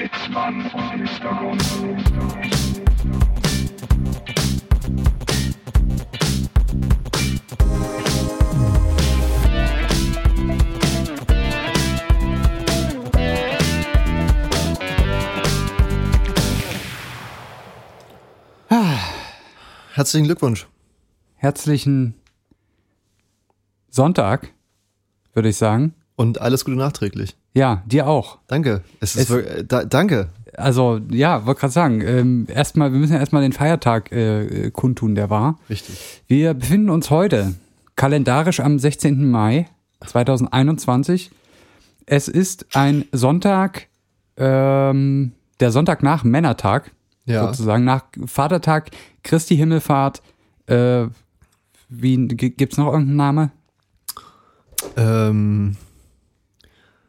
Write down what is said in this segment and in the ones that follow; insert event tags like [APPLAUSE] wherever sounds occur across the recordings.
Sitzmann vom Hintergrund. Herzlichen Glückwunsch. Herzlichen Sonntag, würde ich sagen. Und alles Gute nachträglich. Ja, dir auch. Danke. Es ist Es- wirklich, da, danke. Also, ja, wollte gerade sagen, ähm, erstmal, wir müssen ja erstmal den Feiertag äh, kundtun, der war. Richtig. Wir befinden uns heute kalendarisch am 16. Mai 2021. Es ist ein Sonntag, ähm, der Sonntag nach Männertag, Ja. sozusagen nach Vatertag, Christi Himmelfahrt. Äh, wie gibt's noch irgendeinen Name? Ähm,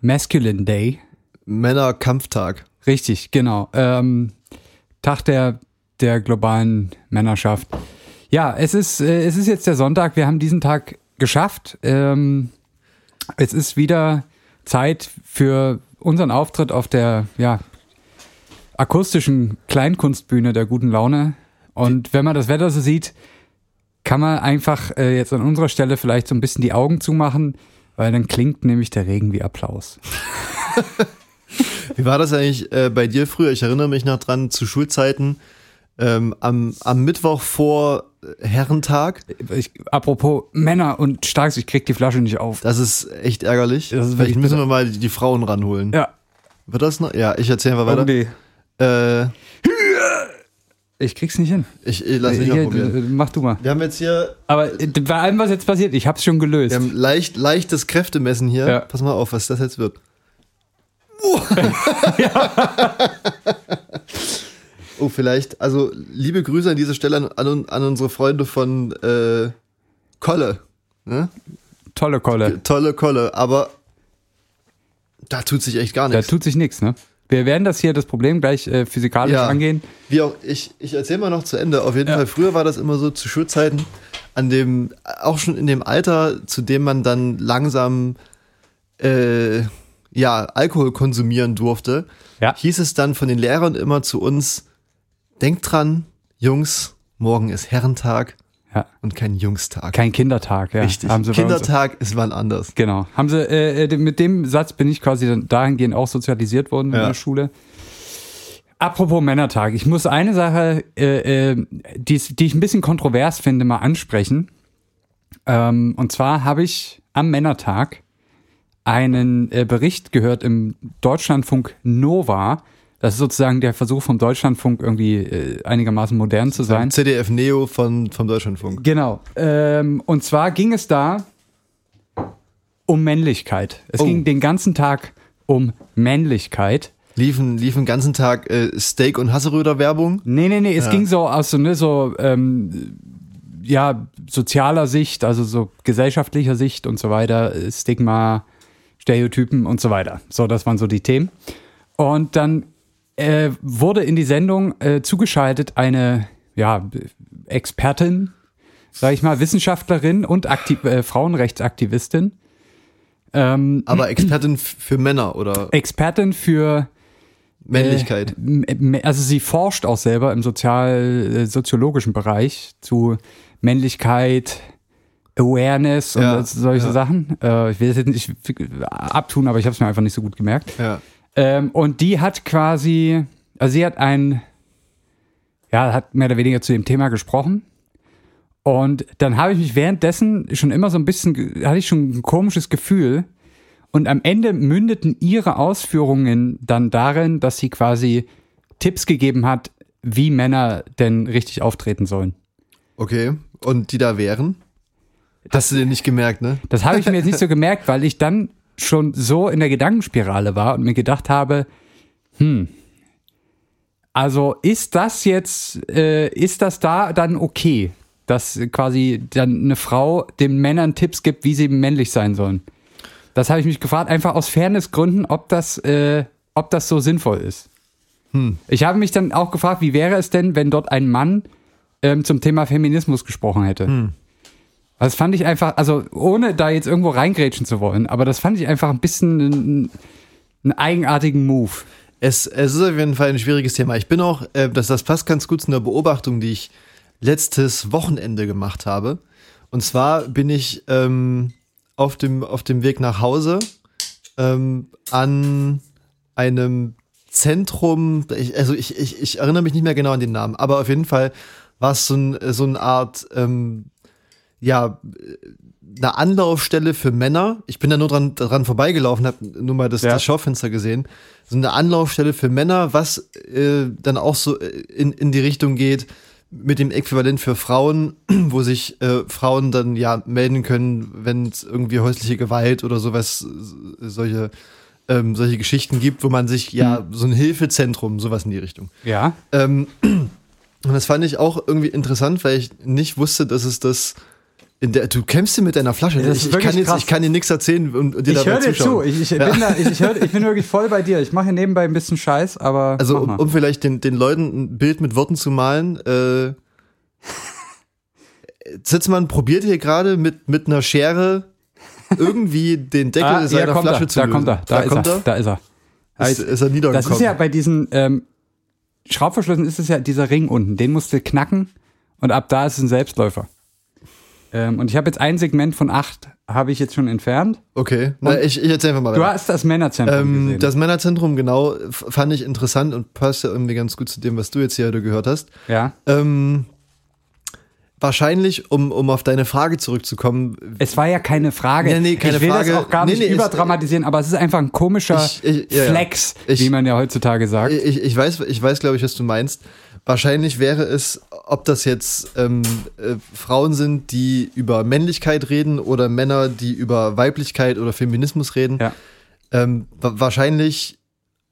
Masculine Day. Männerkampftag. Richtig, genau. Ähm, Tag der, der globalen Männerschaft. Ja, es ist, äh, es ist jetzt der Sonntag. Wir haben diesen Tag geschafft. Ähm, es ist wieder Zeit für unseren Auftritt auf der ja, akustischen Kleinkunstbühne der guten Laune. Und wenn man das Wetter so sieht, kann man einfach äh, jetzt an unserer Stelle vielleicht so ein bisschen die Augen zumachen, weil dann klingt nämlich der Regen wie Applaus. Wie war das eigentlich äh, bei dir früher? Ich erinnere mich noch dran zu Schulzeiten. Ähm, am, am Mittwoch vor äh, Herrentag. Ich, apropos Männer und Starks, ich krieg die Flasche nicht auf. Das ist echt ärgerlich. Das ist Vielleicht müssen wir mal die, die Frauen ranholen. Ja. Wird das noch? Ja, ich erzähle einfach weiter. Okay. Äh, Ich krieg's nicht hin. ich ich lass mich Hier, mal probieren. äh, mach du mal. Wir haben jetzt hier Aber äh, bei allem, was jetzt passiert, ich hab's schon gelöst. wir haben leicht, leichtes Kräftemessen hier. Ja. Pass mal auf, was das jetzt wird. [LAUGHS] [LAUGHS] Oh, vielleicht, also liebe Grüße an dieser Stelle an, an, an unsere Freunde von äh, Kolle. Ne? Tolle Kolle. Tolle Kolle, aber da tut sich echt gar Da nichts. tut sich nichts, ne? Wir werden das hier, das Problem, gleich äh, physikalisch Ja. angehen. Wie auch, ich, ich erzähle mal noch zu Ende. Auf jeden Ja. Fall, früher war das immer so zu Schulzeiten, an dem, auch schon in dem Alter, zu dem man dann langsam äh, ja, Alkohol konsumieren durfte, Ja. hieß es dann von den Lehrern immer zu uns, denkt dran, Jungs, morgen ist Herrentag Ja. und kein Jungstag. Kein Kindertag, ja. Richtig. Haben sie Kindertag ist wann anders. Genau. Haben sie, äh, äh, mit dem Satz bin ich quasi dahingehend auch sozialisiert worden in Ja. der Schule. Apropos Männertag, ich muss eine Sache, äh, äh, die, die ich ein bisschen kontrovers finde, mal ansprechen. Ähm, und zwar habe ich am Männertag einen äh, Bericht gehört im Deutschlandfunk Nova. Das ist sozusagen der Versuch vom Deutschlandfunk irgendwie äh, einigermaßen modern zu sein. CDF Neo von, vom Deutschlandfunk. Genau. Ähm, und zwar ging es da um Männlichkeit. Es Oh. ging den ganzen Tag um Männlichkeit. Liefen, liefen den ganzen Tag äh, Steak- und Hasseröder Werbung. Nee, nee, nee, es Ja. ging so aus so, ne, so, ähm, ja, sozialer Sicht, also so gesellschaftlicher Sicht und so weiter, äh, Stigma, Stereotypen und so weiter. So, das waren so die Themen. Und dann äh, wurde in die Sendung äh, zugeschaltet eine, ja, Expertin, sag ich mal, Wissenschaftlerin und Aktiv äh, Frauenrechtsaktivistin. Ähm, Aber Expertin für Männer oder Expertin für Männlichkeit. Äh, m- also sie forscht auch selber im sozial, äh, soziologischen Bereich zu Männlichkeit, Awareness und Ja, solche ja. Sachen. Äh, ich will das jetzt nicht abtun, aber ich habe es mir einfach nicht so gut gemerkt. ja. Ähm, und die hat quasi, also sie hat ein, ja, hat mehr oder weniger zu dem Thema gesprochen. Und dann habe ich mich währenddessen schon immer so ein bisschen, hatte ich schon ein komisches Gefühl. Und am Ende mündeten ihre Ausführungen dann darin, dass sie quasi Tipps gegeben hat, wie Männer denn richtig auftreten sollen. Okay. Und die da wären? Hast du dir nicht gemerkt, ne? Das habe ich mir jetzt nicht so [LAUGHS] gemerkt, weil ich dann schon so in der Gedankenspirale war und mir gedacht habe, hm, also ist das jetzt, äh, ist das da dann okay, dass quasi dann eine Frau den Männern Tipps gibt, wie sie männlich sein sollen? Das habe ich mich gefragt, einfach aus Fairnessgründen, ob das, äh, ob das so sinnvoll ist. Ich habe mich dann auch gefragt, wie wäre es denn, wenn dort ein Mann ähm, zum Thema Feminismus gesprochen hätte? Das fand ich einfach, also ohne da jetzt irgendwo reingrätschen zu wollen, aber das fand ich einfach ein bisschen einen, einen eigenartigen Move. Es, es ist auf jeden Fall ein schwieriges Thema. Ich bin auch, äh, das, das passt ganz gut zu einer Beobachtung, die ich letztes Wochenende gemacht habe. Und zwar bin ich ähm, auf, dem, auf dem Weg nach Hause ähm, an einem Zentrum, ich, also ich, ich, ich erinnere mich nicht mehr genau an den Namen, aber auf jeden Fall war es so, ein, so eine Art, ähm, ja, eine Anlaufstelle für Männer. Ich bin da nur dran, dran vorbeigelaufen, habe nur mal das, Ja. das Schaufenster gesehen. So eine Anlaufstelle für Männer, was äh, dann auch so in, in die Richtung geht mit dem Äquivalent für Frauen, [CLEARS THROAT] wo sich äh, Frauen dann ja melden können, wenn es irgendwie häusliche Gewalt oder sowas, äh, solche, ähm, solche Geschichten gibt, wo man sich ja so ein Hilfezentrum, sowas in die Richtung. Ja. Ähm, [CLEARS THROAT] und das fand ich auch irgendwie interessant, weil ich nicht wusste, dass es das der, du kämpfst hier mit deiner Flasche. Das ist ich, ich, kann jetzt, krass. ich kann dir nichts erzählen und, und dir Ich dabei höre dir zu. zuschauen. Ich, ich, Ja. bin da, ich, ich, hör, ich bin wirklich voll bei dir. Ich mache hier nebenbei ein bisschen Scheiß, aber. Also um, um vielleicht den, den Leuten ein Bild mit Worten zu malen, äh, Zitzmann probiert hier gerade mit, mit einer Schere irgendwie den [LAUGHS] Deckel Ah, seiner ja, kommt Flasche er, zu da lösen. kommt er, da, ist kommt er, da ist er. Da Ist, ist- ist er Das niedergekommen. ist ja bei diesen ähm, Schraubverschlüssen ist es ja dieser Ring unten, den musst du knacken und ab da ist es ein Selbstläufer. Ähm, und ich habe jetzt ein Segment von acht, habe ich jetzt schon entfernt. okay, Na, ich, ich erzähl einfach mal Du hast das Männerzentrum Ähm, gesehen. das Männerzentrum, genau, fand ich interessant und passt ja irgendwie ganz gut zu dem, was du jetzt hier heute gehört hast. ja. Ähm, wahrscheinlich, um, um auf deine Frage zurückzukommen, Es war ja keine Frage. Nee, nee, keine ich will Frage. das auch gar Nee, nicht nee, überdramatisieren, aber es ist einfach ein komischer Ich- ich- ja. Flex, Ich- wie man ja heutzutage sagt. ich, ich weiß, ich weiß, glaube ich, was du meinst. Wahrscheinlich wäre es, ob das jetzt ähm, äh, Frauen sind, die über Männlichkeit reden oder Männer, die über Weiblichkeit oder Feminismus reden. Ja. Ähm, wa wahrscheinlich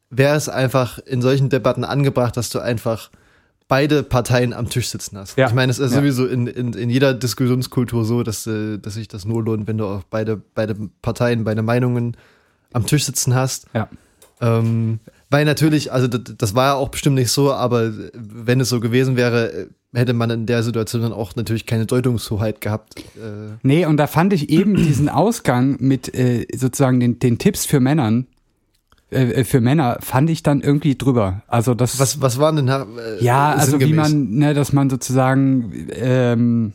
wäre es einfach in solchen Debatten angebracht, dass du einfach beide Parteien am Tisch sitzen hast. Ja. Ich meine, es ist Ja. sowieso in, in, in jeder Diskussionskultur so, dass, äh, dass sich das nur lohnt, wenn du auch beide, beide Parteien, beide Meinungen am Tisch sitzen hast. ja. Ähm, weil natürlich, also das, das war ja auch bestimmt nicht so, aber wenn es so gewesen wäre, äh, hätte man in der Situation dann auch natürlich keine Deutungshoheit gehabt. Äh, Nee, und da fand ich eben diesen Ausgang mit äh, sozusagen den, den Tipps für Männern, äh, für Männer, fand ich dann irgendwie drüber. Also das was, was waren denn da, äh, Ja, also wie man, ne, dass man sozusagen, ähm,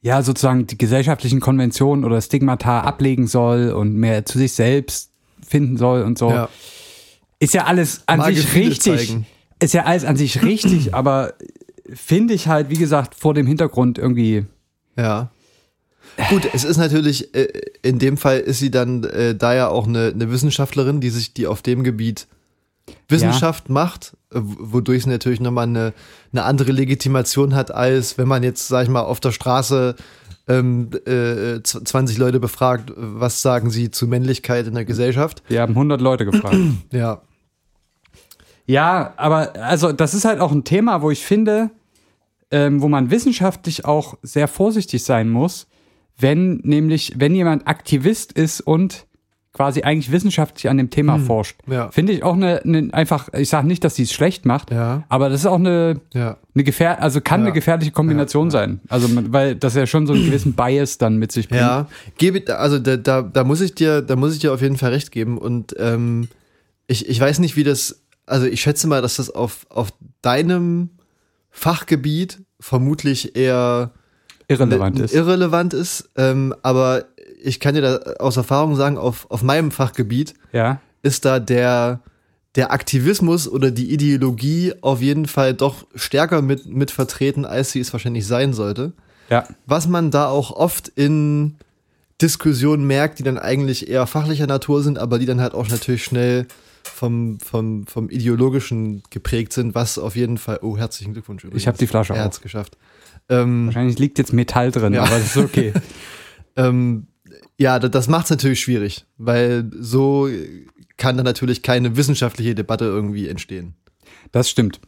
ja, sozusagen die gesellschaftlichen Konventionen oder Stigmata ablegen soll und mehr zu sich selbst finden soll und so. Ja. Ist ja alles an Mal sich Gefühle richtig. zeigen. Ist ja alles an sich richtig, [CLEARS THROAT] aber finde ich halt, wie gesagt, vor dem Hintergrund irgendwie, Ja. Gut, es ist natürlich, äh, in dem Fall ist sie dann äh, da ja auch eine, eine Wissenschaftlerin, die sich, die auf dem Gebiet Wissenschaft macht, äh, wodurch sie natürlich nochmal eine, eine andere Legitimation hat, als wenn man jetzt, sag ich mal, auf der Straße ähm, äh, z- 20 Leute befragt, was sagen sie zu Männlichkeit in der Gesellschaft. wir haben 100 Leute gefragt. [CLEARS THROAT] Ja. Ja, aber also das ist halt auch ein Thema, wo ich finde, ähm, wo man wissenschaftlich auch sehr vorsichtig sein muss, wenn nämlich, wenn jemand Aktivist ist und quasi eigentlich wissenschaftlich an dem Thema forscht. ja. Finde ich auch eine, eine einfach, ich sage nicht, dass sie es schlecht macht, Ja. aber das ist auch eine, Ja. eine gefähr also kann eine gefährliche Kombination sein. Also man- weil das ja schon so einen gewissen Bias dann mit sich bringt. Ja, gebe, also da, da, da muss ich dir, da muss ich dir auf jeden Fall recht geben. Und ähm, ich, ich weiß nicht, wie das, also ich schätze mal, dass das auf, auf deinem Fachgebiet vermutlich eher Irrelevant ist. irrelevant ist. Ähm, aber ich kann dir da aus Erfahrung sagen, auf, auf meinem Fachgebiet ja. ist da der, der Aktivismus oder die Ideologie auf jeden Fall doch stärker mit, mit vertreten, als sie es wahrscheinlich sein sollte Ja. was man da auch oft in Diskussionen merkt, die dann eigentlich eher fachlicher Natur sind, aber die dann halt auch natürlich schnell vom, vom, vom ideologischen geprägt sind, was auf jeden Fall, oh, herzlichen Glückwunsch übrigens. Ich habe die Flasche Er auch. hat's geschafft. Ähm, Wahrscheinlich liegt jetzt Metall drin, Ja. aber das ist okay. [LAUGHS] ähm, ja, da- das macht es natürlich schwierig, weil so kann dann natürlich keine wissenschaftliche Debatte irgendwie entstehen. Das stimmt.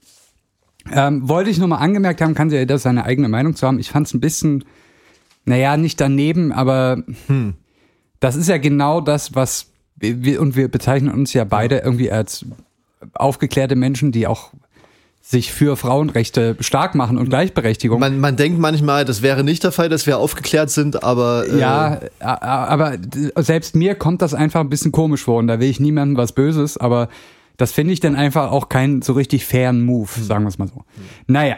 Ähm, wollte ich nur mal angemerkt haben, kann sie ja jeder seine eigene Meinung zu haben. Ich fand es ein bisschen, naja, nicht daneben, aber das ist ja genau das, was wir, und wir bezeichnen uns ja beide irgendwie als aufgeklärte Menschen, die auch sich für Frauenrechte stark machen und Gleichberechtigung. Man, man denkt manchmal, das wäre nicht der Fall, dass wir aufgeklärt sind, aber äh, ja, aber selbst mir kommt das einfach ein bisschen komisch vor und da will ich niemandem was Böses, aber das finde ich dann einfach auch keinen so richtig fairen Move, Hm. sagen wir es mal so. Naja,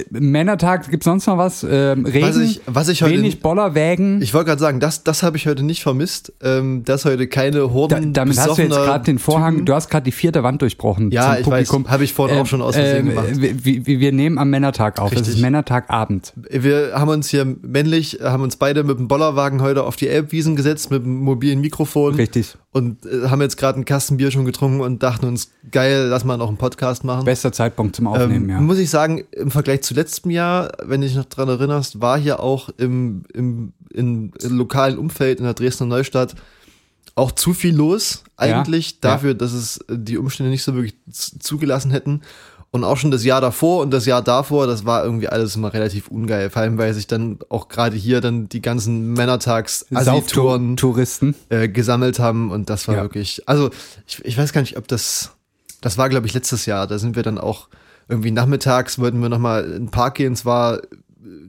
äh, Männertag, gibt's sonst noch was? Ähm, Regen, Was ich- was ich heute- wenig Bollerwägen. ich wollte gerade sagen, das, das habe ich heute nicht vermisst, ähm, dass heute keine Da, Horden damit hast du jetzt gerade den Vorhang, Typen- du hast gerade die vierte Wand durchbrochen. Ja, zum ich weiß, Publikum. habe ich vorhin auch schon aus Versehen gemacht. Wir, wir, wir nehmen am Männertag auf. Richtig. ist Männertagabend. Wir haben uns hier männlich, haben uns beide mit dem Bollerwagen heute auf die Elbwiesen gesetzt, mit dem mobilen Mikrofon. Richtig. Und äh, haben jetzt gerade einen Kasten Bier schon getrunken und dachten uns, geil, lass mal noch einen Podcast machen. Bester Zeitpunkt zum Aufnehmen, Ähm, ja. Muss ich sagen, im Vergleich zu letztem Jahr, wenn du dich noch dran erinnerst, war hier auch im, im, im, lokalen Umfeld in der Dresdner Neustadt auch zu viel los, eigentlich, Ja, dafür, dass es die Umstände nicht so wirklich zugelassen hätten. Und auch schon das Jahr davor und das Jahr davor, das war irgendwie alles immer relativ ungeil. Vor allem, weil sich dann auch gerade hier dann die ganzen Männertags-Assi-Touren Sauftouristen. äh, gesammelt haben und das war Ja. wirklich, also ich, ich weiß gar nicht, ob das, das war glaube ich letztes Jahr, da sind wir dann auch irgendwie nachmittags, wollten wir nochmal in den Park gehen, es war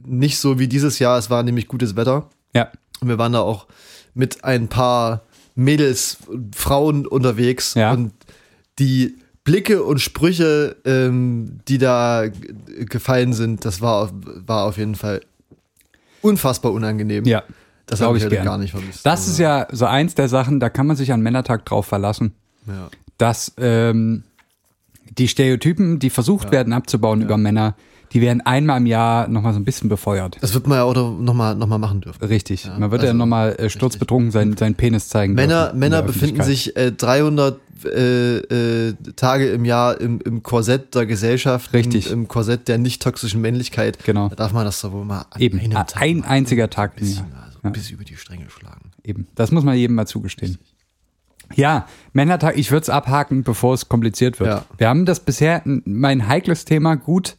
nicht so wie dieses Jahr, es war nämlich gutes Wetter Ja. und wir waren da auch mit ein paar Mädels, Frauen unterwegs Ja. und die Blicke und Sprüche, ähm, die da gefallen sind, das war, war auf jeden Fall unfassbar unangenehm. Ja. Das habe ich ich gar nicht vermisst. Das Also, ist ja so eins der Sachen, da kann man sich an Männertag drauf verlassen, ja. dass ähm, die Stereotypen, die versucht werden abzubauen über Männer, die werden einmal im Jahr nochmal so ein bisschen befeuert. Das wird man ja auch nochmal noch mal machen dürfen. Richtig. man wird ja also, nochmal äh, sturzbetrunken seinen, seinen Penis zeigen. Männer, Männer befinden sich äh, 300 äh, äh, Tage im Jahr im, im Korsett der Gesellschaft. Richtig. Im, Im Korsett der nicht toxischen Männlichkeit. Genau. Da darf man das doch wohl mal an Eben, einem ein, Tag ein mal einziger Tag ein bisschen, also Ja. ein bisschen über die Stränge schlagen. Eben. Das muss man jedem mal zugestehen. Ja, Männertag, ich würde es abhaken, bevor es kompliziert wird. Ja. Wir haben das bisher, mein heikles Thema, gut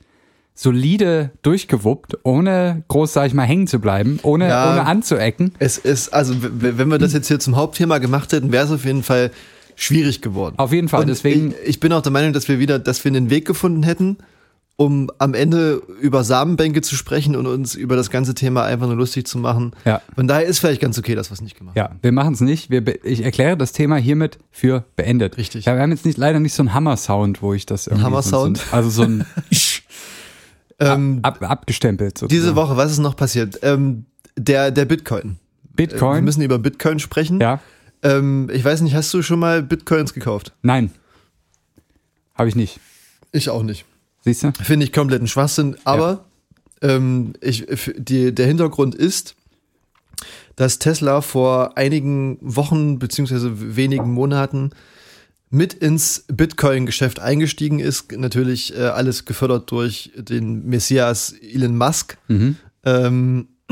solide durchgewuppt, ohne groß, sag ich mal, hängen zu bleiben, ohne, Ja. ohne anzuecken. Es ist, also wenn wir das jetzt hier zum Hauptthema gemacht hätten, wäre es auf jeden Fall schwierig geworden. Auf jeden Fall, Und deswegen- Ich, ich bin auch der Meinung, dass wir wieder, dass wir einen Weg gefunden hätten, um am Ende über Samenbänke zu sprechen und uns über das ganze Thema einfach nur lustig zu machen. Ja. Von daher ist vielleicht ganz okay, dass wir es nicht gemacht haben. Ja, wir machen es nicht. Wir ich erkläre das Thema hiermit für beendet. Richtig. Ja, wir haben jetzt nicht, leider nicht so einen Hammer-Sound, wo ich das irgendwie. Hammer-Sound? So, so, also so ein [LAUGHS] [LAUGHS] Ähm, ab, abgestempelt. Sozusagen. diese Woche, was ist noch passiert? Ähm, der, der Bitcoin. Wir Bitcoin. müssen über Bitcoin sprechen. ja. Ähm, ich weiß nicht, hast du schon mal Bitcoins gekauft? Nein. Habe ich nicht. Ich auch nicht. Siehst du? Finde ich kompletten Schwachsinn. Aber ähm, ich, die, der Hintergrund ist, dass Tesla vor einigen Wochen beziehungsweise wenigen Monaten mit ins Bitcoin-Geschäft eingestiegen ist. Natürlich äh, alles gefördert durch den Messias Elon Musk. Ähm, [CLEARS THROAT]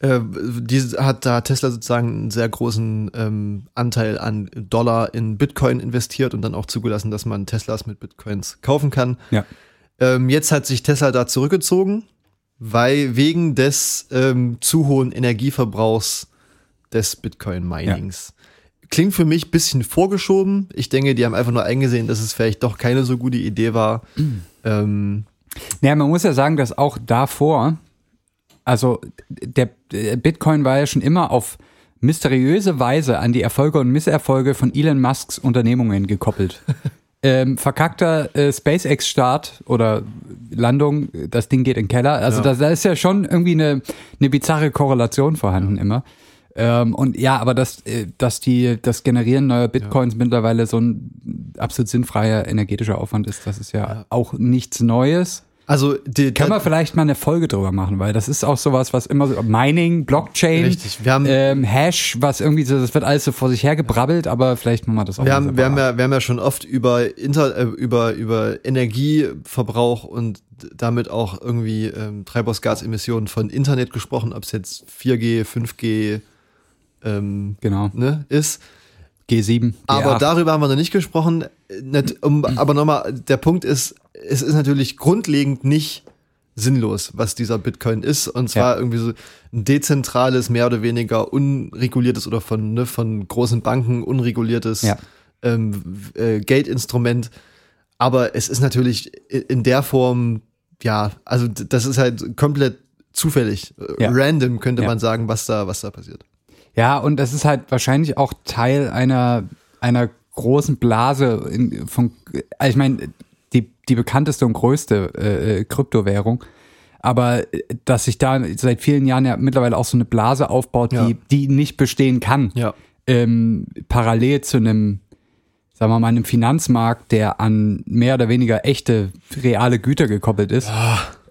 äh, diese hat da Tesla sozusagen einen sehr großen ähm, Anteil an Dollar in Bitcoin investiert und dann auch zugelassen, dass man Teslas mit Bitcoins kaufen kann. Ja. Ähm, jetzt hat sich Tesla da zurückgezogen, weil wegen des ähm, zu hohen Energieverbrauchs des Bitcoin-Minings. Klingt für mich ein bisschen vorgeschoben. Ich denke, die haben einfach nur eingesehen, dass es vielleicht doch keine so gute Idee war. Ähm, Naja, man muss ja sagen, dass auch davor, also der, Bitcoin war ja schon immer auf mysteriöse Weise an die Erfolge und Misserfolge von Elon Musks Unternehmungen gekoppelt. [LAUGHS] ähm, verkackter äh, SpaceX-Start oder Landung, das Ding geht in den Keller. Also Ja. da, da ist ja schon irgendwie eine, eine bizarre Korrelation vorhanden immer. Ähm, und ja, aber dass, äh, dass die, das Generieren neuer Bitcoins mittlerweile so ein absolut sinnfreier energetischer Aufwand ist, das ist ja, auch nichts Neues. also die, Kann man vielleicht mal eine Folge drüber machen, weil das ist auch sowas, was immer so Mining, Blockchain, Richtig, wir haben- ähm, Hash, was irgendwie so, das wird alles so vor sich her gebrabbelt, aber vielleicht machen wir das auch wir mal haben, wir, haben ja, wir haben ja schon oft über, Inter, äh, über, über Energieverbrauch und damit auch irgendwie ähm, Treibhausgasemissionen von Internet gesprochen, ob es jetzt 4G, 5G ähm, genau ne, ist. G7. Aber G8. darüber haben wir noch nicht gesprochen. Nicht, um, aber nochmal, der Punkt ist, es ist natürlich grundlegend nicht sinnlos, was dieser Bitcoin ist. Und zwar Ja. irgendwie so ein dezentrales, mehr oder weniger unreguliertes oder von, ne, von großen Banken unreguliertes Ja. ähm, äh, Geldinstrument. Aber es ist natürlich in der Form, ja, also das ist halt komplett zufällig, Ja. random könnte man sagen, was da, was da passiert. Ja, und das ist halt wahrscheinlich auch Teil einer, einer großen Blase in, von, also ich meine, die, die bekannteste und größte äh, äh, Kryptowährung. Aber äh, dass sich da seit vielen Jahren ja mittlerweile auch so eine Blase aufbaut, Ja. die, die nicht bestehen kann. Ja. Ähm, parallel zu einem, sagen wir mal, einem Finanzmarkt, der an mehr oder weniger echte, reale Güter gekoppelt ist.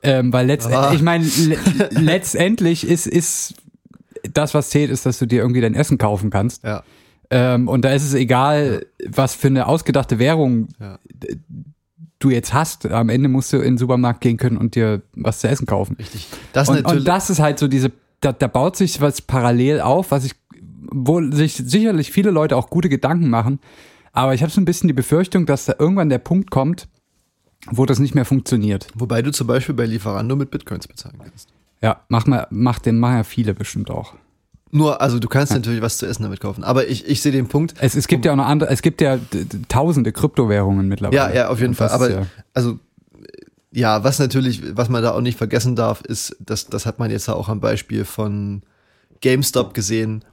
Ähm, weil letztendlich, Ah. ich meine, le letztendlich ist, ist das, was zählt, ist, dass du dir irgendwie dein Essen kaufen kannst. Ja. Ähm, und da ist es egal, was für eine ausgedachte Währung Ja. du jetzt hast. Am Ende musst du in den Supermarkt gehen können und dir was zu essen kaufen. Richtig. Das Und, und das ist halt so diese, da, da baut sich was parallel auf, was ich, wo sich sicherlich viele Leute auch gute Gedanken machen. Aber ich habe so ein bisschen die Befürchtung, dass da irgendwann der Punkt kommt, wo das nicht mehr funktioniert. wobei du zum Beispiel bei Lieferando mit Bitcoins bezahlen kannst. Ja, mach mal, mach den, machen ja viele bestimmt auch. Nur, also du kannst natürlich was zu essen damit kaufen. Aber ich, ich sehe den Punkt. Es, es gibt ja auch noch andere, es gibt ja tausende Kryptowährungen mittlerweile. Ja, ja, auf jeden Fall. Aber ja, also ja, was natürlich, was man da auch nicht vergessen darf, ist, dass das hat man jetzt auch am Beispiel von GameStop gesehen,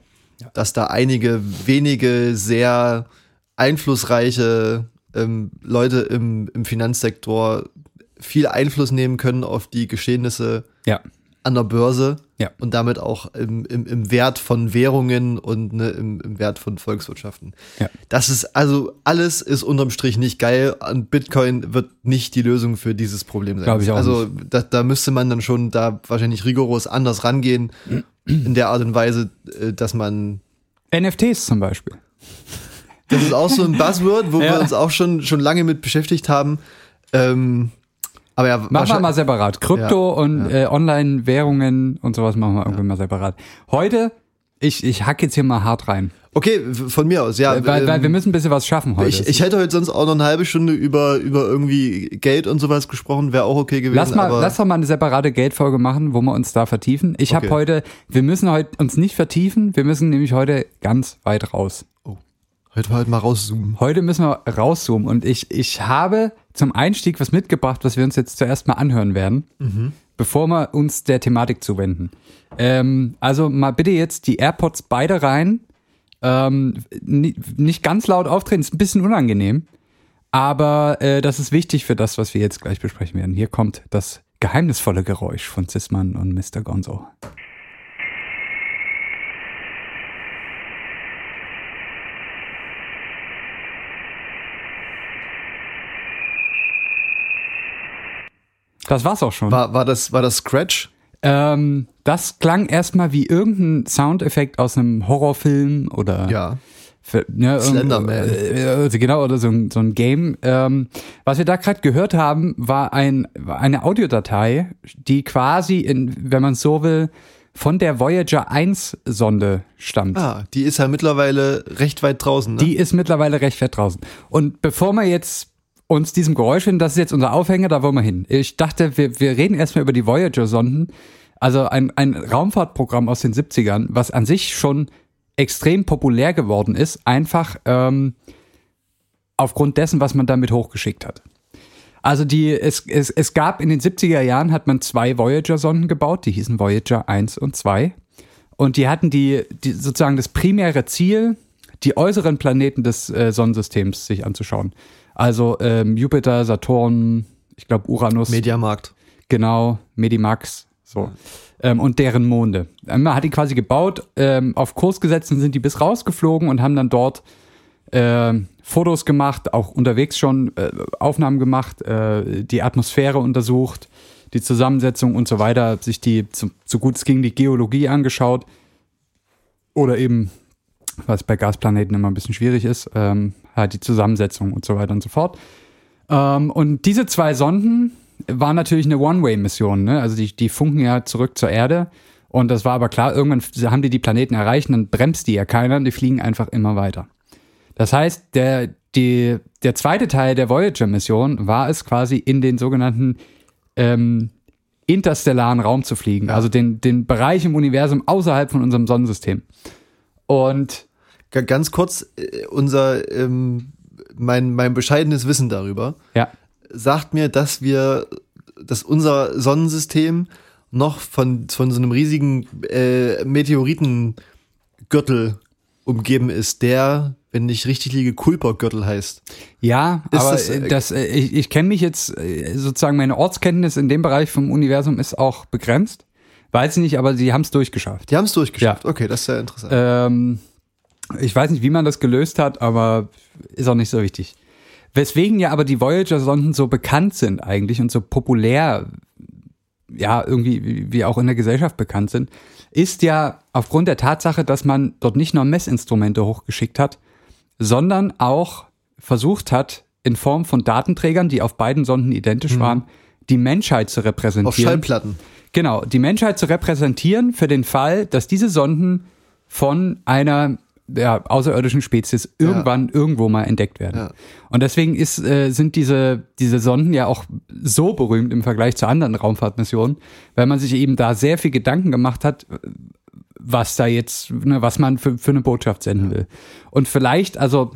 dass da einige wenige sehr einflussreiche ähm, Leute im, im Finanzsektor viel Einfluss nehmen können auf die Geschehnisse ja, an der Börse Ja. und damit auch im, im, im Wert von Währungen und ne, im, im Wert von Volkswirtschaften. Ja. Das ist also alles ist unterm Strich nicht geil und Bitcoin wird nicht die Lösung für dieses Problem sein. Glaub ich auch also da, da müsste man dann schon da wahrscheinlich rigoros anders rangehen in der Art und Weise, äh, dass man NFTs zum Beispiel. das ist auch so ein Buzzword, wo [LAUGHS] Ja. wir uns auch schon schon lange mit beschäftigt haben. Ähm, aber ja, Machen wir mal separat. Krypto Ja, und Äh, Online-Währungen und sowas machen wir irgendwie mal separat. Heute, ich, ich hack jetzt hier mal hart rein. Okay, von mir aus, ja. weil, weil ähm, wir müssen ein bisschen was schaffen heute. Ich, ich hätte heute sonst auch noch eine halbe Stunde über, über irgendwie Geld und sowas gesprochen, wäre auch okay gewesen. Lass mal, aber lass doch mal eine separate Geldfolge machen, wo wir uns da vertiefen. Ich habe Okay. heute, wir müssen heute uns nicht vertiefen, wir müssen nämlich heute ganz weit raus. Heute halt mal rauszoomen. Heute müssen wir rauszoomen und ich, ich habe zum Einstieg was mitgebracht, was wir uns jetzt zuerst mal anhören werden, bevor wir uns der Thematik zuwenden. Ähm, also mal bitte jetzt die AirPods beide rein. Ähm, ni- nicht ganz laut auftreten, ist ein bisschen unangenehm, aber äh, das ist wichtig für das, was wir jetzt gleich besprechen werden. Hier kommt das geheimnisvolle Geräusch von Sisman und Mr. Gonzo. Das war's auch schon. War, war, das, war das Scratch? Ähm, das klang erstmal wie irgendein Soundeffekt aus einem Horrorfilm oder Ja. für, ne, Slenderman. Äh, also genau, oder so ein, so ein Game. Ähm, was wir da gerade gehört haben, war, ein, eine Audiodatei, die quasi, in, wenn man so will, von der Voyager 1 Sonde stammt. Ah, die ist ja mittlerweile recht weit draußen. Ne? Die ist mittlerweile recht fett draußen. Und bevor wir jetzt uns diesem Geräusch hin, das ist jetzt unser Aufhänger, da wollen wir hin. Ich dachte, wir, wir reden erstmal über die Voyager-Sonden. Also ein, ein Raumfahrtprogramm aus den 70ern, was an sich schon extrem populär geworden ist, einfach ähm, aufgrund dessen, was man damit hochgeschickt hat. Also die, es, es, es gab in den 70er Jahren, hat man zwei Voyager-Sonden gebaut, die hießen Voyager 1 und 2. Und die hatten die, die sozusagen das primäre Ziel, die äußeren Planeten des äh, Sonnensystems sich anzuschauen. Also ähm, Jupiter, Saturn, ich glaube Uranus, Mediamarkt. genau, Medimax, so. Ähm, und deren Monde. Ähm, Man hat die quasi gebaut, ähm, auf Kurs gesetzt und sind die bis rausgeflogen und haben dann dort ähm, Fotos gemacht, auch unterwegs schon äh, Aufnahmen gemacht, äh, die Atmosphäre untersucht, die Zusammensetzung und so weiter, sich die, so, so gut es ging, die Geologie angeschaut. Oder eben, was bei Gasplaneten immer ein bisschen schwierig ist, ähm, halt die Zusammensetzung und so weiter und so fort. Ähm, und diese zwei Sonden waren natürlich eine One-Way-Mission, ne? Also die, die funken ja zurück zur Erde. Und das war aber klar, irgendwann haben die die Planeten erreicht und dann bremst die ja keiner und die fliegen einfach immer weiter. Das heißt, der, die, der zweite Teil der Voyager-Mission war es quasi in den sogenannten ähm, interstellaren Raum zu fliegen, also den, den Bereich im Universum außerhalb von unserem Sonnensystem. Und Ganz kurz, äh, unser ähm, mein, mein bescheidenes Wissen darüber Ja. sagt mir, dass wir, dass unser Sonnensystem noch von, von so einem riesigen äh, Meteoritengürtel umgeben ist, der, wenn ich richtig liege, Kuipergürtel heißt. Ja, Ist aber das, äh, das, äh, ich, ich kenne mich jetzt, äh, sozusagen meine Ortskenntnis in dem Bereich vom Universum ist auch begrenzt. Weiß ich nicht, aber sie haben es durchgeschafft. Die haben es durchgeschafft. Okay, das ist ja interessant. Ähm, ich weiß nicht, wie man das gelöst hat, aber ist auch nicht so wichtig. Weswegen ja aber die Voyager-Sonden so bekannt sind eigentlich und so populär, ja, irgendwie, wie- auch in der Gesellschaft bekannt sind, ist ja aufgrund der Tatsache, dass man dort nicht nur Messinstrumente hochgeschickt hat, sondern auch versucht hat, in Form von Datenträgern, die auf beiden Sonden identisch waren, die Menschheit zu repräsentieren. Auf Schallplatten. Genau, die Menschheit zu repräsentieren für den Fall, dass diese Sonden von einer ja, außerirdischen Spezies irgendwann irgendwo mal entdeckt werden. Ja. Und deswegen ist, äh, sind diese, diese Sonden ja auch so berühmt im Vergleich zu anderen Raumfahrtmissionen, weil man sich eben da sehr viel Gedanken gemacht hat, was da jetzt, ne, was man für, für eine Botschaft senden will. Und vielleicht, also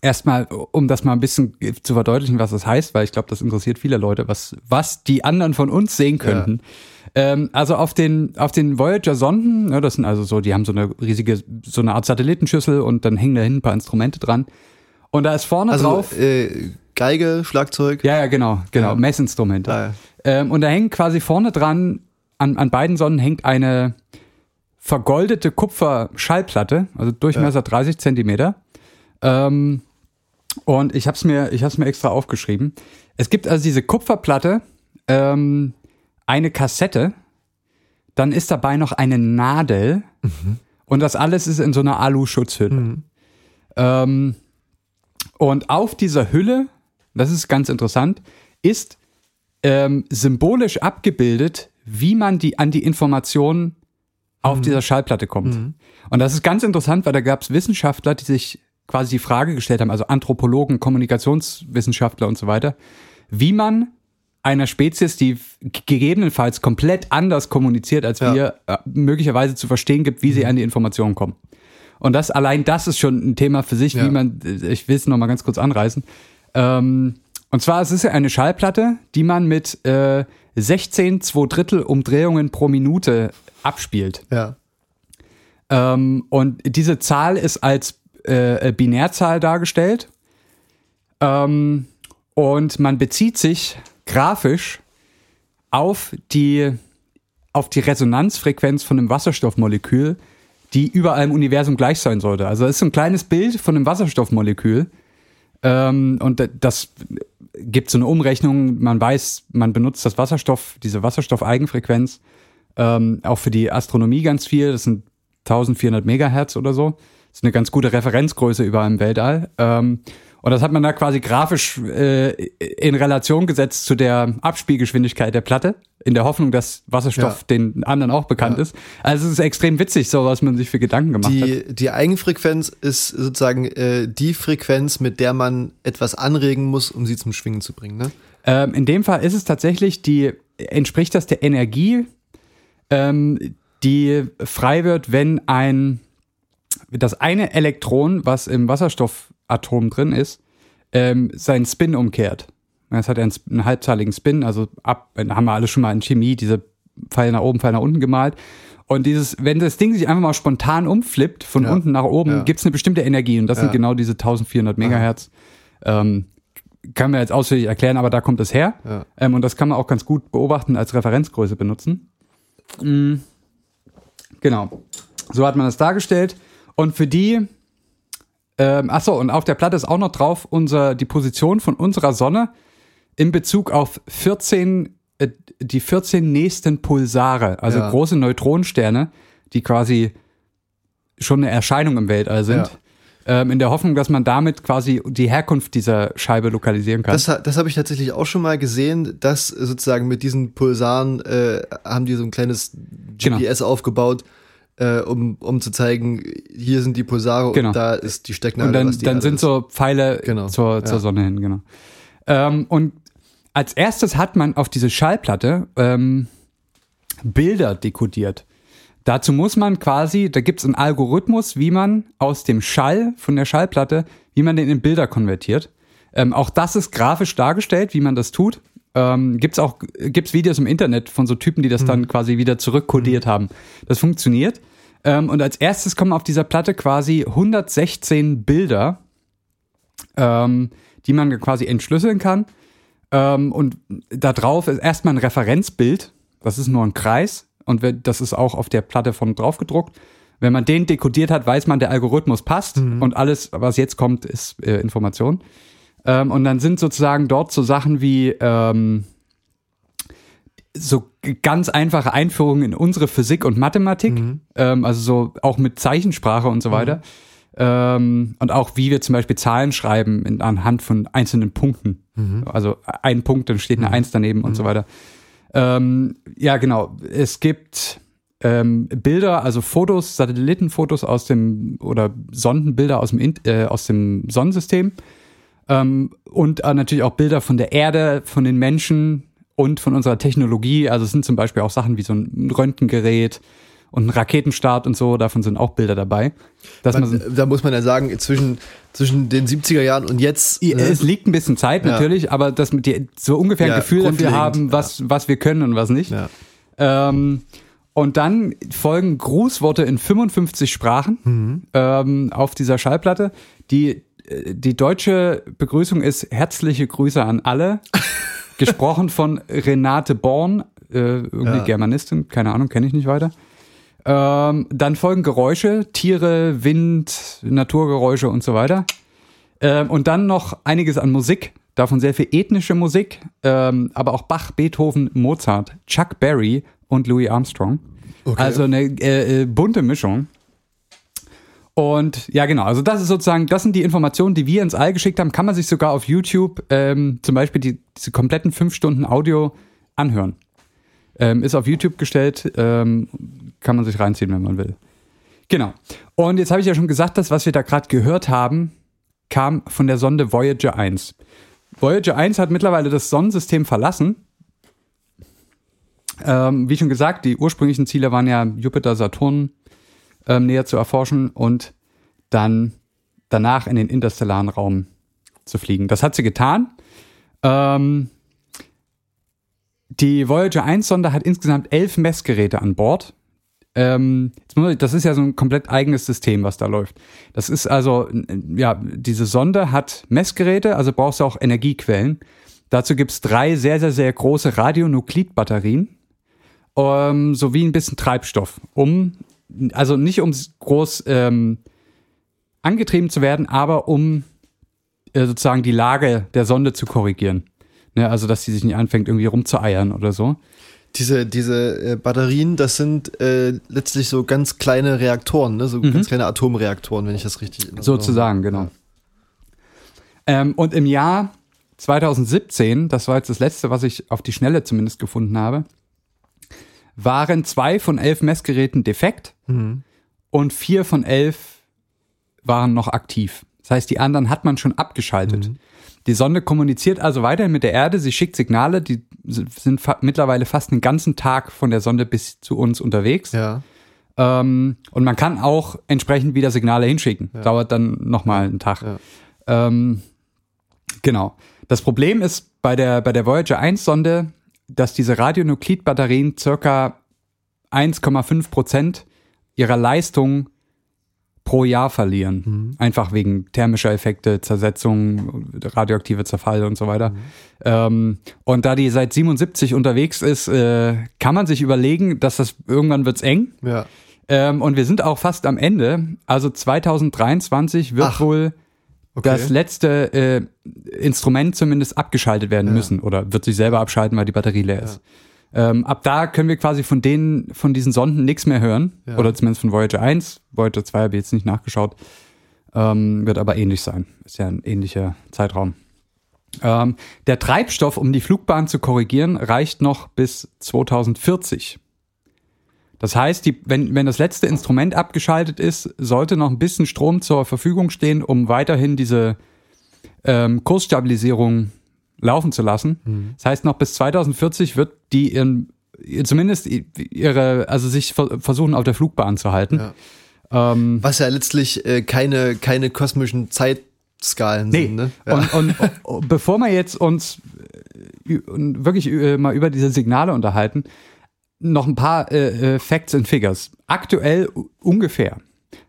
erstmal, um das mal ein bisschen zu verdeutlichen, was das heißt, weil ich glaube, das interessiert viele Leute, was, was die anderen von uns sehen könnten. Ähm, also auf den, auf den Voyager-Sonden, ne, das sind also so, die haben so eine riesige, so eine Art Satellitenschüssel und dann hängen da hinten ein paar Instrumente dran. Und da ist vorne Also drauf. äh, Geige, Schlagzeug. Ja, ja, genau, genau, Ja. Messinstrumente. Ah, ja. Ähm, und da hängt quasi vorne dran, an, an beiden Sonnen hängt eine vergoldete Kupfer-Schallplatte, also Durchmesser 30 Zentimeter. Ähm, und ich habe es mir, ich hab's mir extra aufgeschrieben. Es gibt also diese Kupferplatte, ähm, eine Kassette, dann ist dabei noch eine Nadel und das alles ist in so einer Alu-Schutzhülle. Ähm, und auf dieser Hülle, das ist ganz interessant, ist ähm, symbolisch abgebildet, wie man die an die Informationen auf dieser Schallplatte kommt. Und das ist ganz interessant, weil da gab es Wissenschaftler, die sich quasi die Frage gestellt haben, also Anthropologen, Kommunikationswissenschaftler und so weiter, wie man einer Spezies, die gegebenenfalls komplett anders kommuniziert, als Ja. wir, äh, möglicherweise zu verstehen gibt, wie sie an die Informationen kommen. Und das allein das ist schon ein Thema für sich, Ja. wie man, ich will es noch mal ganz kurz anreißen. Ähm, und zwar es ist ja eine Schallplatte, die man mit äh, 16 2 Drittel Umdrehungen pro Minute abspielt. Ja. Ähm, und diese Zahl ist als äh, äh, Binärzahl dargestellt. Ähm, und man bezieht sich grafisch auf die, auf die Resonanzfrequenz von einem Wasserstoffmolekül, die überall im Universum gleich sein sollte. Also es ist so ein kleines Bild von einem Wasserstoffmolekül. Ähm, und da- das gibt so eine Umrechnung. Man weiß, man benutzt das Wasserstoff, diese Wasserstoffeigenfrequenz ähm, auch für die Astronomie ganz viel. Das sind 1400 Megahertz oder so. Das ist eine ganz gute Referenzgröße überall im Weltall. Ähm, und das hat man da quasi grafisch äh, in Relation gesetzt zu der Abspielgeschwindigkeit der Platte, in der Hoffnung, dass Wasserstoff Ja. den anderen auch bekannt Ja. ist. Also es ist extrem witzig, so was man sich für Gedanken gemacht hat. Die, die Eigenfrequenz ist sozusagen äh, die Frequenz, mit der man etwas anregen muss, um sie zum Schwingen zu bringen. Ne? Ähm, in dem Fall ist es tatsächlich die, entspricht das der Energie, ähm, die frei wird, wenn ein, das eine Elektron, was im Wasserstoffatom drin ist, ähm, seinen Spin umkehrt. Das hat einen, einen halbzahligen Spin, also ab, haben wir alles schon mal in Chemie, diese Pfeil nach oben, Pfeil nach unten gemalt. Und dieses, wenn das Ding sich einfach mal spontan umflippt, von Ja. unten nach oben, Ja. gibt's eine bestimmte Energie. Und das Ja. sind genau diese 1400 Megahertz. Ähm, kann man jetzt ausführlich erklären, aber da kommt es her. Ähm, und das kann man auch ganz gut beobachten, als Referenzgröße benutzen. Mm, Genau. So hat man das dargestellt. Und für die, ähm, achso, und auf der Platte ist auch noch drauf unser, die Position von unserer Sonne in Bezug auf 14, äh, die 14 nächsten Pulsare, also Ja. große Neutronensterne, die quasi schon eine Erscheinung im Weltall sind. Ähm, in der Hoffnung, dass man damit quasi die Herkunft dieser Scheibe lokalisieren kann. Das, das habe ich tatsächlich auch schon mal gesehen, dass sozusagen mit diesen Pulsaren äh, haben die so ein kleines Genau. GPS aufgebaut, äh, um, um zu zeigen, hier sind die Pulsare Genau. und da ist die Stecknadel. Und dann, was die dann Erde sind ist. so Pfeile Genau, zur, zur ja. Sonne hin, genau. Ähm, und als erstes hat man auf diese Schallplatte ähm, Bilder dekodiert. Dazu muss man quasi, da gibt's einen Algorithmus, wie man aus dem Schall von der Schallplatte, wie man den in Bilder konvertiert. Ähm, auch das ist grafisch dargestellt, wie man das tut. Ähm, gibt's auch gibt's Videos im Internet von so Typen, die das dann quasi wieder zurückkodiert haben. Das funktioniert. Ähm, und als erstes kommen auf dieser Platte quasi 116 Bilder, ähm, die man quasi entschlüsseln kann. Ähm, und da drauf ist erstmal ein Referenzbild. Das ist nur ein Kreis. Und das ist auch auf der Platte von drauf gedruckt. Wenn man den dekodiert hat, weiß man, der Algorithmus passt. Und alles, was jetzt kommt, ist äh, Information. Ähm, und dann sind sozusagen dort so Sachen wie ähm, so ganz einfache Einführungen in unsere Physik und Mathematik, ähm, also so auch mit Zeichensprache und so weiter. Ähm, und auch wie wir zum Beispiel Zahlen schreiben in, anhand von einzelnen Punkten. Also ein Punkt, dann steht eine Eins daneben und so weiter. Ähm, ja, genau. Es gibt ähm, Bilder, also Fotos, Satellitenfotos aus dem oder Sondenbilder aus dem, äh, aus dem Sonnensystem. Ähm, und äh, natürlich auch Bilder von der Erde, von den Menschen und von unserer Technologie. Also es sind zum Beispiel auch Sachen wie so ein Röntgengerät und ein Raketenstart und so. Davon sind auch Bilder dabei. Man, Man, da muss man ja sagen, zwischen, zwischen den 70er Jahren und jetzt. Ja, ne? Es liegt ein bisschen Zeit Ja. natürlich, aber dass mit dir so ungefähr ein Ja, Gefühl dafür haben, was, was wir können und was nicht. Ja. Ähm, und dann folgen Grußworte in 55 Sprachen ähm, auf dieser Schallplatte. Die, die deutsche Begrüßung ist herzliche Grüße an alle. [LAUGHS] gesprochen von Renate Born, äh, irgendwie Ja. Germanistin, keine Ahnung, kenne ich nicht weiter. Ähm, dann folgen Geräusche, Tiere, Wind, Naturgeräusche und so weiter. Ähm, und dann noch einiges an Musik, davon sehr viel ethnische Musik, ähm, aber auch Bach, Beethoven, Mozart, Chuck Berry und Louis Armstrong. Okay. Also eine äh, äh, bunte Mischung. Und ja, genau, also das ist sozusagen, das sind die Informationen, die wir ins All geschickt haben. Kann man sich sogar auf YouTube ähm, zum Beispiel die, diese kompletten fünf Stunden Audio anhören. Ähm, ist auf YouTube gestellt, ähm, kann man sich reinziehen, wenn man will. Genau. Und jetzt habe ich ja schon gesagt, das, was wir da gerade gehört haben, kam von der Sonde Voyager 1. Voyager 1 hat mittlerweile das Sonnensystem verlassen. Ähm, wie schon gesagt, die ursprünglichen Ziele waren ja Jupiter, Saturn ähm, näher zu erforschen und dann danach in den interstellaren Raum zu fliegen. Das hat sie getan. Ähm, die Voyager 1 Sonde hat insgesamt elf Messgeräte an Bord. Ähm, das ist ja so ein komplett eigenes System, was da läuft. Das ist also, ja, diese Sonde hat Messgeräte, also brauchst du auch Energiequellen. Dazu gibt's drei sehr, sehr, sehr große Radionuklidbatterien ähm, sowie ein bisschen Treibstoff, um, also nicht um groß ähm, angetrieben zu werden, aber um äh, sozusagen die Lage der Sonde zu korrigieren. Ne, also, dass sie sich nicht anfängt, irgendwie rumzueiern oder so. Diese, diese äh, Batterien, das sind äh, letztlich so ganz kleine Reaktoren, ne? so ganz kleine Atomreaktoren, wenn ich das richtig in Erinnerung Sozusagen, genau. Ähm, und im Jahr 2017, das war jetzt das letzte, was ich auf die Schnelle zumindest gefunden habe, waren zwei von elf Messgeräten defekt und vier von elf waren noch aktiv. Das heißt, die anderen hat man schon abgeschaltet. Die Sonde kommuniziert also weiterhin mit der Erde, sie schickt Signale, die sind fa mittlerweile fast einen ganzen Tag von der Sonde bis zu uns unterwegs. Ja. Ähm, und man kann auch entsprechend wieder Signale hinschicken. Dauert dann nochmal einen Tag. Ja. Ähm, genau. Das Problem ist bei der, bei der Voyager 1 Sonde, dass diese Radionuklidbatterien circa 1,5 Prozent ihrer Leistung pro Jahr verlieren. Einfach wegen thermischer Effekte, Zersetzung, radioaktive Zerfall und so weiter. Ähm, und da die seit 77 unterwegs ist, äh, kann man sich überlegen, dass das irgendwann wird's eng. Ja. Ähm, und wir sind auch fast am Ende. Also 2023 wird Ach, wohl Okay. das letzte äh, Instrument zumindest abgeschaltet werden müssen oder wird sich selber abschalten, weil die Batterie leer ist. Ähm, ab da können wir quasi von denen, von diesen Sonden nichts mehr hören. Ja. Oder zumindest von Voyager 1. Voyager 2 habe ich jetzt nicht nachgeschaut. Ähm, wird aber ähnlich sein. Ist ja ein ähnlicher Zeitraum. Ähm, der Treibstoff, um die Flugbahn zu korrigieren, reicht noch bis 2040. Das heißt, die, wenn, wenn das letzte Instrument abgeschaltet ist, sollte noch ein bisschen Strom zur Verfügung stehen, um weiterhin diese ähm, Kursstabilisierung laufen zu lassen. Das heißt, noch bis 2040 wird die ihren zumindest ihre, also sich ver- versuchen auf der Flugbahn zu halten. Ja. Ähm, Was ja letztlich äh, keine, keine kosmischen Zeitskalen Nee. sind, ne? Ja. Und, und [LAUGHS] bevor wir jetzt uns äh, wirklich äh, mal über diese Signale unterhalten, noch ein paar äh, äh, Facts and Figures. Aktuell ungefähr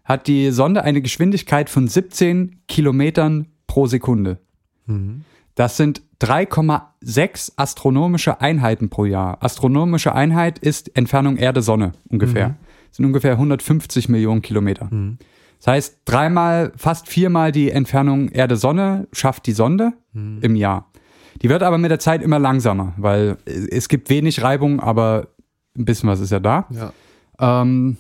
hat die Sonde eine Geschwindigkeit von 17 Kilometern pro Sekunde. Das sind 3,6 astronomische Einheiten pro Jahr. Astronomische Einheit ist Entfernung Erde-Sonne ungefähr. Das sind ungefähr 150 Millionen Kilometer. Das heißt, dreimal, fast viermal die Entfernung Erde-Sonne schafft die Sonde im Jahr. Die wird aber mit der Zeit immer langsamer, weil es gibt wenig Reibung, aber ein bisschen was ist ja da. ja. Ähm,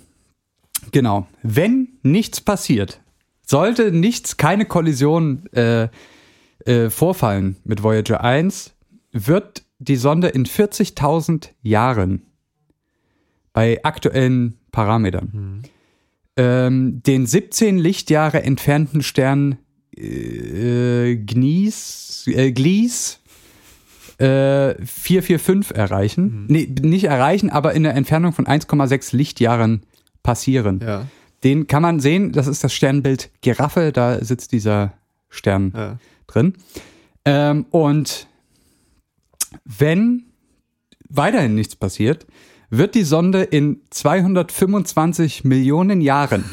genau. Wenn nichts passiert, sollte nichts, keine Kollision äh, äh, vorfallen mit Voyager 1, wird die Sonde in 40.000 Jahren bei aktuellen Parametern ähm, den 17 Lichtjahre entfernten Stern äh, Gnies, äh, Glies äh, 445 erreichen. Nee, nicht erreichen, aber in der Entfernung von 1,6 Lichtjahren passieren. Ja. Den kann man sehen, das ist das Sternbild Giraffe, da sitzt dieser Stern Ja. drin. Ähm, und wenn weiterhin nichts passiert, wird die Sonde in 225 Millionen Jahren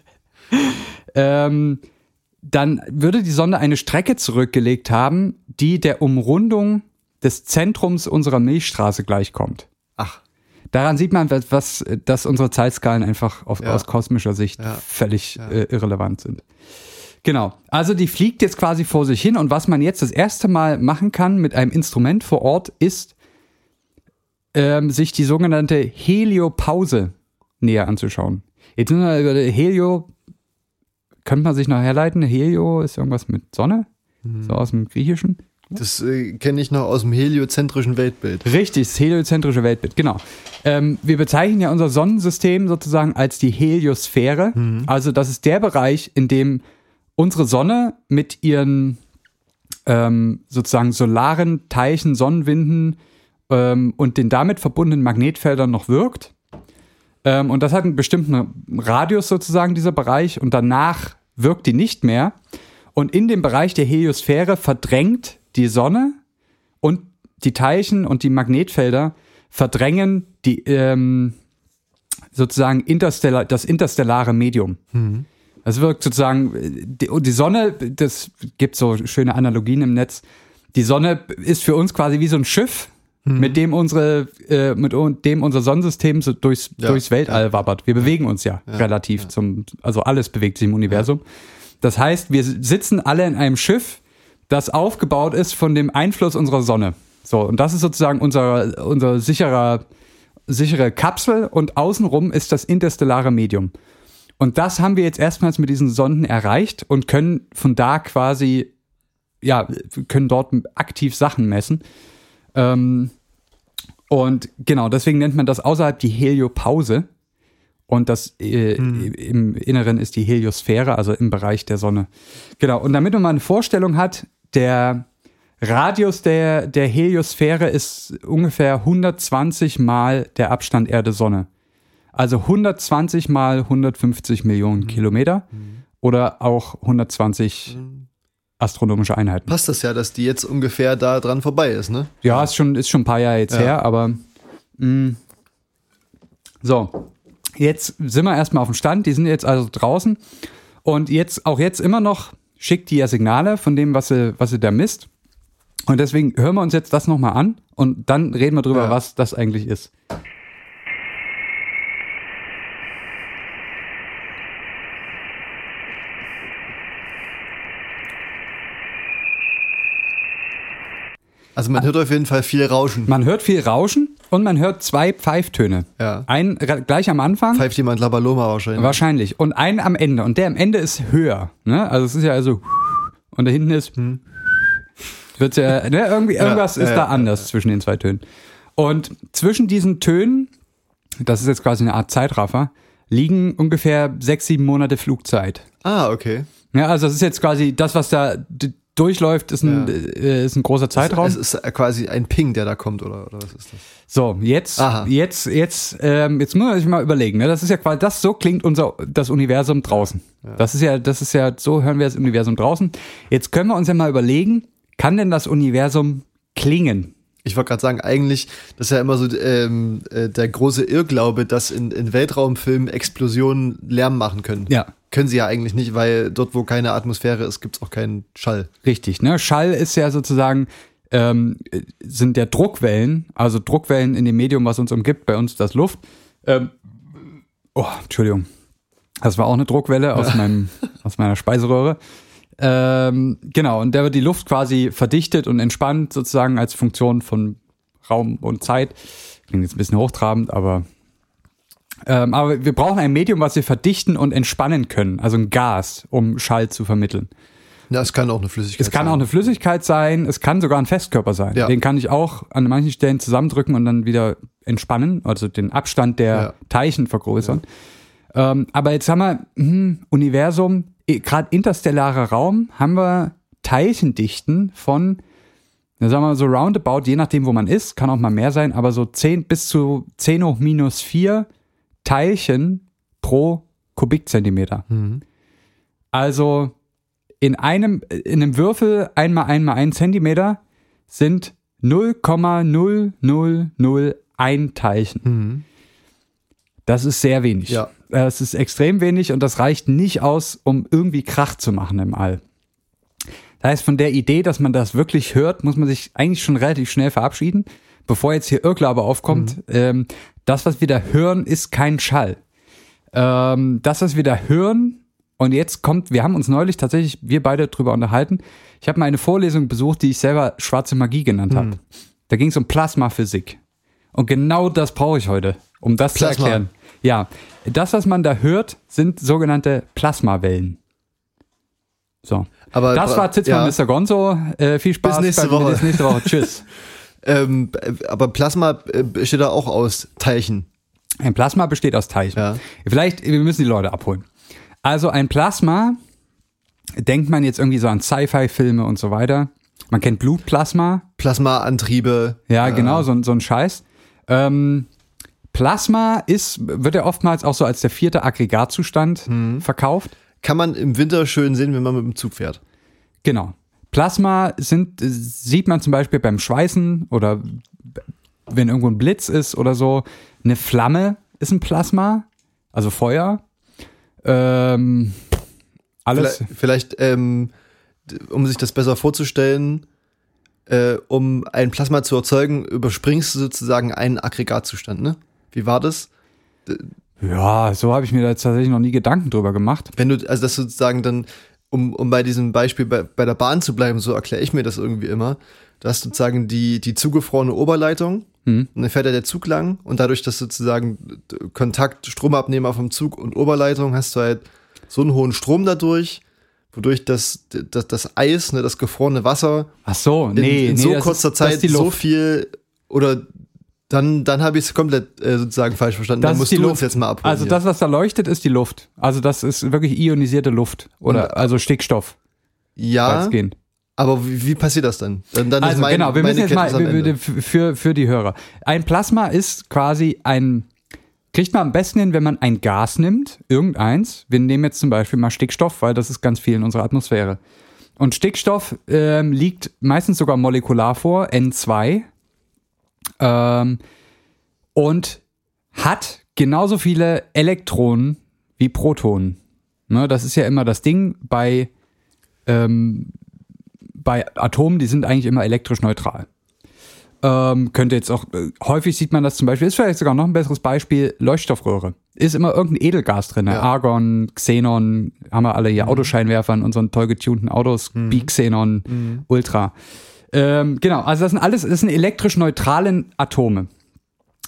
[LAUGHS] ähm, dann würde die Sonde eine Strecke zurückgelegt haben, die der Umrundung des Zentrums unserer Milchstraße gleichkommt. Ach, Daran sieht man, was, dass unsere Zeitskalen einfach auf, Ja. aus kosmischer Sicht Ja. völlig Äh, irrelevant sind. Genau. Also die fliegt jetzt quasi vor sich hin und was man jetzt das erste Mal machen kann mit einem Instrument vor Ort ist, ähm, sich die sogenannte Heliopause näher anzuschauen. Jetzt sind wir über Helio, könnte man sich noch herleiten, Helio ist irgendwas mit Sonne, Mhm. so aus dem Griechischen. das äh, kenne ich noch aus dem heliozentrischen Weltbild. Richtig, das heliozentrische Weltbild, genau. Ähm, wir bezeichnen ja unser Sonnensystem sozusagen als die Heliosphäre. Also das ist der Bereich, in dem unsere Sonne mit ihren ähm, sozusagen solaren Teilchen, Sonnenwinden ähm, und den damit verbundenen Magnetfeldern noch wirkt. Ähm, und das hat einen bestimmten Radius sozusagen, dieser Bereich. Und danach wirkt die nicht mehr. Und in dem Bereich der Heliosphäre verdrängt die Sonne und die Teilchen und die Magnetfelder verdrängen die ähm, sozusagen interstellar, das interstellare Medium. Das wirkt sozusagen, die, die Sonne, das gibt so schöne Analogien im Netz. Die Sonne ist für uns quasi wie so ein Schiff, mit dem unsere, äh, mit dem unser Sonnensystem so durchs, Ja, durchs Weltall wabbert. Wir bewegen uns ja, relativ zum, also alles bewegt sich im Universum. Das heißt, wir sitzen alle in einem Schiff, das aufgebaut ist von dem Einfluss unserer Sonne. So, und das ist sozusagen unser, unser sicherer, sichere Kapsel und außenrum ist das interstellare Medium. Und das haben wir jetzt erstmals mit diesen Sonden erreicht und können von da quasi, ja, können dort aktiv Sachen messen. Ähm, und genau, deswegen nennt man das außerhalb die Heliopause. Und das äh, im Inneren ist die Heliosphäre, also im Bereich der Sonne. Genau, und damit man mal eine Vorstellung hat, der Radius der, der Heliosphäre ist ungefähr 120 mal der Abstand Erde-Sonne. Also 120 mal 150 Millionen Kilometer oder auch 120 astronomische Einheiten. Passt das ja, dass die jetzt ungefähr da dran vorbei ist, ne? Ja, ist schon, ist schon ein paar Jahre jetzt Ja. her, aber mh. so. Jetzt sind wir erstmal auf dem Stand, die sind jetzt also draußen und jetzt, auch jetzt immer noch schickt die ja Signale von dem, was sie, was sie da misst. Und deswegen hören wir uns jetzt das nochmal an und dann reden wir drüber, Ja. was das eigentlich ist. Also man hört auf jeden Fall viel Rauschen. Man hört viel Rauschen und man hört zwei Pfeiftöne. Ja. Ein re- gleich am Anfang. Pfeift jemand Labaloma wahrscheinlich. Wahrscheinlich. Und einen am Ende. Und der am Ende ist höher. Ne? Also es ist ja also und da hinten ist wird's ja, ne? Irgendwie, [LAUGHS] irgendwas Hm. ja, ist ja, da anders zwischen den zwei Tönen. Und zwischen diesen Tönen, das ist jetzt quasi eine Art Zeitraffer, liegen ungefähr sechs, sieben Monate Flugzeit. Ah, okay. Ja, also das ist jetzt quasi das, was da durchläuft, ist ein, Ja. äh, ist ein großer Zeitraum. Es ist quasi ein Ping, der da kommt, oder, oder was ist das? So, jetzt, Aha. jetzt, jetzt, ähm, jetzt muss man sich mal überlegen. Ne? Das ist ja quasi, das so klingt unser das Universum draußen. Das ist ja, das ist ja, so hören wir das Universum draußen. Jetzt können wir uns ja mal überlegen, kann denn das Universum klingen? Ich wollte gerade sagen, eigentlich, das ist ja immer so ähm, äh, der große Irrglaube, dass in, in Weltraumfilmen Explosionen Lärm machen können. Ja. Können sie ja eigentlich nicht, weil dort, wo keine Atmosphäre ist, gibt es auch keinen Schall. Richtig, ne? Schall ist ja sozusagen, ähm, sind ja Druckwellen, also Druckwellen in dem Medium, was uns umgibt, bei uns das Luft. Ähm, oh, Entschuldigung. Das war auch eine Druckwelle aus, meinem, aus meiner Speiseröhre. Ähm, genau, und da wird die Luft quasi verdichtet und entspannt, sozusagen als Funktion von Raum und Zeit. Klingt jetzt ein bisschen hochtrabend, aber ähm, aber wir brauchen ein Medium, was wir verdichten und entspannen können, also ein Gas, um Schall zu vermitteln. Ja, es kann auch eine Flüssigkeit Es kann sein. auch eine Flüssigkeit sein, es kann sogar ein Festkörper sein. Ja. Den kann ich auch an manchen Stellen zusammendrücken und dann wieder entspannen, also den Abstand der Ja. Teilchen vergrößern. Ähm, aber jetzt haben wir hm, Universum, gerade interstellarer Raum, haben wir Teilchendichten von, sagen wir mal so roundabout, je nachdem, wo man ist, kann auch mal mehr sein, aber so 10 bis zu 10 hoch minus 4 Teilchen pro Kubikzentimeter. Also in einem, in einem Würfel einmal einmal ein Zentimeter sind 0,0001 Teilchen. Das ist sehr wenig. Ja. Das ist extrem wenig und das reicht nicht aus, um irgendwie Krach zu machen im All. Das heißt, von der Idee, dass man das wirklich hört, muss man sich eigentlich schon relativ schnell verabschieden, bevor jetzt hier Irrglaube aufkommt. Ähm, das, was wir da hören, ist kein Schall. Ähm, das, was wir da hören, und jetzt kommt, wir haben uns neulich tatsächlich, wir beide drüber unterhalten. Ich habe mal eine Vorlesung besucht, die ich selber schwarze Magie genannt habe. Da ging es um Plasmaphysik. Und genau das brauche ich heute, um das Plasma. zu erklären. Ja, das, was man da hört, sind sogenannte Plasmawellen. So. Aber Das war Zitzmann, ja. Mr. Gonzo. Äh, viel Spaß. Bis nächste bei Woche. Bis nächste Woche. Tschüss. [LAUGHS] Ähm, aber Plasma äh, besteht da auch aus Teilchen. Ein Plasma besteht aus Teilchen. Ja. Vielleicht, wir müssen die Leute abholen. Also ein Plasma, denkt man jetzt irgendwie so an Sci-Fi-Filme und so weiter. Man kennt Blutplasma. Plasmaantriebe. Ja, genau, so, ein- so ein Scheiß. Ähm, Plasma ist, wird ja oftmals auch so als der vierte Aggregatzustand Mhm. verkauft. Kann man im Winter schön sehen, wenn man mit dem Zug fährt. Genau. Plasma sind, sieht man zum Beispiel beim Schweißen oder wenn irgendwo ein Blitz ist oder so. Eine Flamme ist ein Plasma, also Feuer. Ähm, alles. Vielleicht, vielleicht ähm, d- um sich das besser vorzustellen, äh, um ein Plasma zu erzeugen, überspringst du sozusagen einen Aggregatzustand, ne? Wie war das? Ja, so habe ich mir da tatsächlich noch nie Gedanken drüber gemacht. Wenn du, also das sozusagen dann, um, um bei diesem Beispiel bei, bei der Bahn zu bleiben, so erkläre ich mir das irgendwie immer. Du hast sozusagen die, die zugefrorene Oberleitung Mhm. und dann fährt ja der Zug lang und dadurch, dass sozusagen Kontakt, Stromabnehmer vom Zug und Oberleitung, hast du halt so einen hohen Strom dadurch, wodurch das, das, das Eis, ne, das gefrorene Wasser Ach so, in, nee, in nee, so kurzer ist, Zeit so viel oder dann, dann habe ich es komplett äh, sozusagen falsch verstanden. Das dann ist musst die du Luft. uns jetzt mal abholen. Also das, was da leuchtet, ist die Luft. Also das ist wirklich ionisierte Luft oder Und- also Stickstoff. ja, weitestgehend. aber wie, wie passiert das denn? Dann, dann ist Also mein, genau, wir müssen jetzt mal Kenntnis wir- Ende. für, für die Hörer. Ein Plasma ist quasi ein, kriegt man am besten hin, wenn man ein Gas nimmt, irgendeins. Wir nehmen jetzt zum Beispiel mal Stickstoff, weil das ist ganz viel in unserer Atmosphäre. Und Stickstoff ähm, liegt meistens sogar molekular vor, N2. Ähm, und hat genauso viele Elektronen wie Protonen. Ne, das ist ja immer das Ding bei, ähm, bei Atomen, die sind eigentlich immer elektrisch neutral. Ähm, könnte jetzt auch, äh, häufig sieht man das zum Beispiel, ist vielleicht sogar noch ein besseres Beispiel, Leuchtstoffröhre. Ist immer irgendein Edelgas drin, ne? Ja. Argon, Xenon, haben wir alle hier Autoscheinwerfer in unseren toll getunten Autos, Bi-Xenon, Ultra. Ähm, genau, also das sind alles, das sind elektrisch neutralen Atome.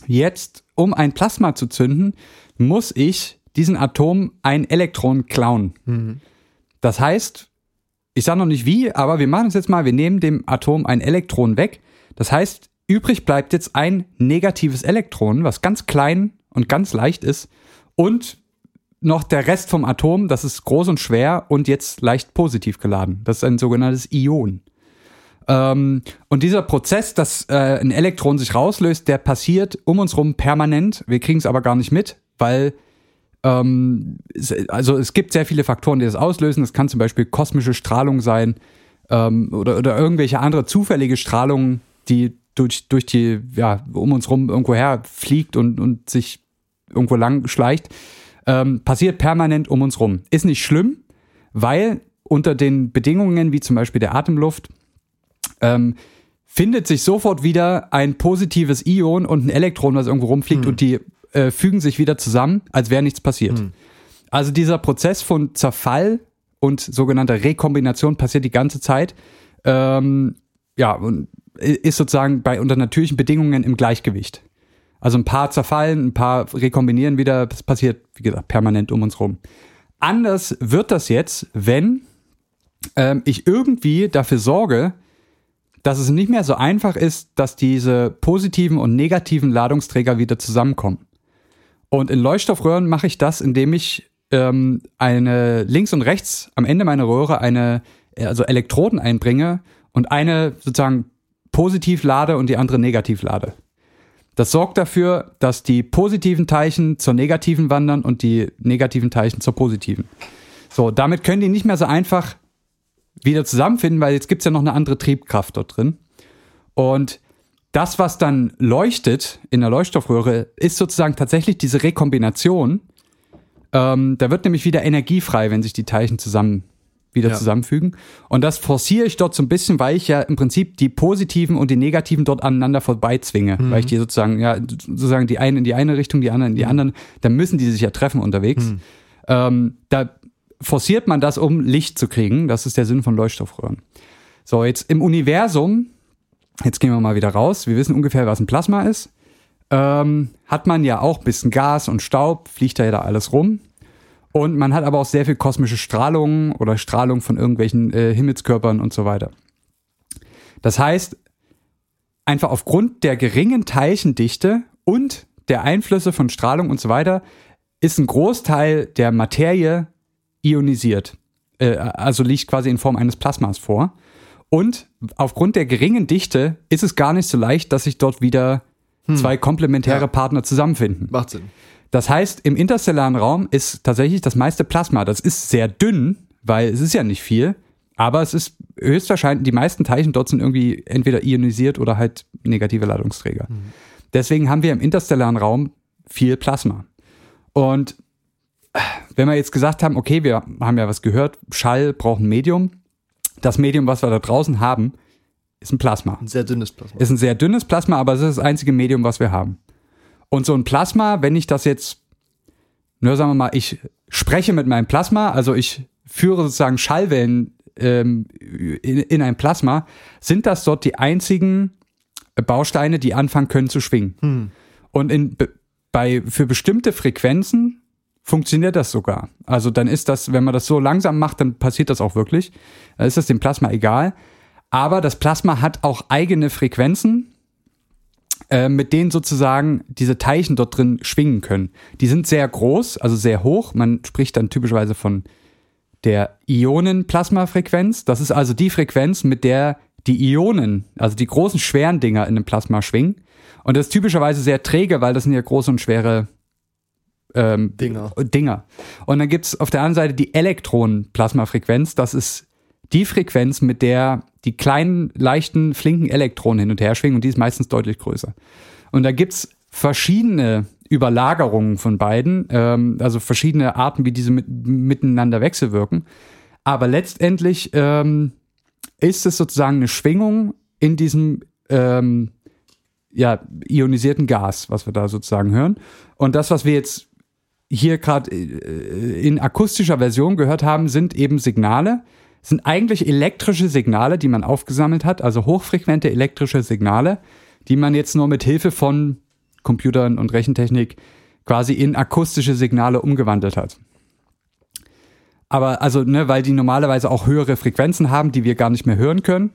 Jetzt, um ein Plasma zu zünden, muss ich diesen Atom ein Elektron klauen. Das heißt, ich sage noch nicht wie, aber wir machen es jetzt mal, wir nehmen dem Atom ein Elektron weg. Das heißt, übrig bleibt jetzt ein negatives Elektron, was ganz klein und ganz leicht ist und noch der Rest vom Atom, das ist groß und schwer und jetzt leicht positiv geladen. Das ist ein sogenanntes Ion. Ähm, und dieser Prozess, dass äh, ein Elektron sich rauslöst, der passiert um uns rum permanent. Wir kriegen es aber gar nicht mit, weil ähm, also es gibt sehr viele Faktoren, die das auslösen. Das kann zum Beispiel kosmische Strahlung sein ähm, oder, oder irgendwelche andere zufällige Strahlung, die durch, durch die, ja, um uns rum irgendwo her fliegt und, und sich irgendwo lang schleicht, ähm, passiert permanent um uns rum. Ist nicht schlimm, weil unter den Bedingungen, wie zum Beispiel der Atemluft, ähm, findet sich sofort wieder ein positives Ion und ein Elektron, was irgendwo rumfliegt Hm. und die äh, fügen sich wieder zusammen, als wäre nichts passiert. Hm. Also dieser Prozess von Zerfall und sogenannter Rekombination passiert die ganze Zeit. Ähm, ja, und ist sozusagen bei unter natürlichen Bedingungen im Gleichgewicht. Also ein paar zerfallen, ein paar rekombinieren wieder. Das passiert, wie gesagt, permanent um uns rum. Anders wird das jetzt, wenn ähm, ich irgendwie dafür sorge, dass es nicht mehr so einfach ist, dass diese positiven und negativen Ladungsträger wieder zusammenkommen. Und in Leuchtstoffröhren mache ich das, indem ich ähm, eine links und rechts am Ende meiner Röhre eine, äh, also Elektroden einbringe und eine sozusagen positiv lade und die andere negativ lade. Das sorgt dafür, dass die positiven Teilchen zur negativen wandern und die negativen Teilchen zur positiven. So, damit können die nicht mehr so einfach wieder zusammenfinden, weil jetzt gibt's ja noch eine andere Triebkraft dort drin. Und das, was dann leuchtet in der Leuchtstoffröhre, ist sozusagen tatsächlich diese Rekombination. Ähm, da wird nämlich wieder Energie frei, wenn sich die Teilchen zusammen wieder Ja. zusammenfügen. Und das forciere ich dort so ein bisschen, weil ich ja im Prinzip die positiven und die negativen dort aneinander vorbeizwinge. Weil ich die sozusagen, ja, sozusagen die einen in die eine Richtung, die anderen in die anderen, dann müssen die sich ja treffen unterwegs. Ähm, da forciert man das, um Licht zu kriegen. Das ist der Sinn von Leuchtstoffröhren. So, jetzt im Universum, jetzt gehen wir mal wieder raus. Wir wissen ungefähr, was ein Plasma ist. Ähm, hat man ja auch ein bisschen Gas und Staub, fliegt da ja da alles rum. Und man hat aber auch sehr viel kosmische Strahlung oder Strahlung von irgendwelchen äh, Himmelskörpern und so weiter. Das heißt, einfach aufgrund der geringen Teilchendichte und der Einflüsse von Strahlung und so weiter ist ein Großteil der Materie ionisiert. Äh, also liegt quasi in Form eines Plasmas vor. Und aufgrund der geringen Dichte ist es gar nicht so leicht, dass sich dort wieder zwei komplementäre Ja. Partner zusammenfinden. Macht Sinn. Das heißt, im interstellaren Raum ist tatsächlich das meiste Plasma. Das ist sehr dünn, weil es ist ja nicht viel, aber es ist höchstwahrscheinlich, die meisten Teilchen dort sind irgendwie entweder ionisiert oder halt negative Ladungsträger. Deswegen haben wir im interstellaren Raum viel Plasma. Und wenn wir jetzt gesagt haben, okay, wir haben ja was gehört, Schall braucht ein Medium. Das Medium, was wir da draußen haben, ist ein Plasma. Ein sehr dünnes Plasma. Ist ein sehr dünnes Plasma, aber es ist das einzige Medium, was wir haben. Und so ein Plasma, wenn ich das jetzt, nur sagen wir mal, ich spreche mit meinem Plasma, also ich führe sozusagen Schallwellen ähm, in, in ein Plasma, sind das dort die einzigen Bausteine, die anfangen können zu schwingen. Und in, be- bei, für bestimmte Frequenzen funktioniert das sogar. Also dann ist das, wenn man das so langsam macht, dann passiert das auch wirklich. Dann ist das dem Plasma egal. Aber das Plasma hat auch eigene Frequenzen, äh, mit denen sozusagen diese Teilchen dort drin schwingen können. Die sind sehr groß, also sehr hoch. Man spricht dann typischerweise von der Ionenplasmafrequenz. Das ist also die Frequenz, mit der die Ionen, also die großen schweren Dinger in einem Plasma schwingen. Und das ist typischerweise sehr träge, weil das sind ja große und schwere ähm, Dinger. Dinger. Und dann gibt's auf der anderen Seite die Elektronenplasmafrequenz. Das ist die Frequenz, mit der die kleinen, leichten, flinken Elektronen hin und her schwingen und die ist meistens deutlich größer. Und da gibt's verschiedene Überlagerungen von beiden, ähm, also verschiedene Arten, wie diese mit, miteinander wechselwirken. Aber letztendlich ähm, ist es sozusagen eine Schwingung in diesem ähm, ja, ionisierten Gas, was wir da sozusagen hören. Und das, was wir jetzt hier gerade äh, in akustischer Version gehört haben, sind eben Signale, sind eigentlich elektrische Signale, die man aufgesammelt hat, also hochfrequente elektrische Signale, die man jetzt nur mit Hilfe von Computern und Rechentechnik quasi in akustische Signale umgewandelt hat. Aber also, ne, weil die normalerweise auch höhere Frequenzen haben, die wir gar nicht mehr hören können.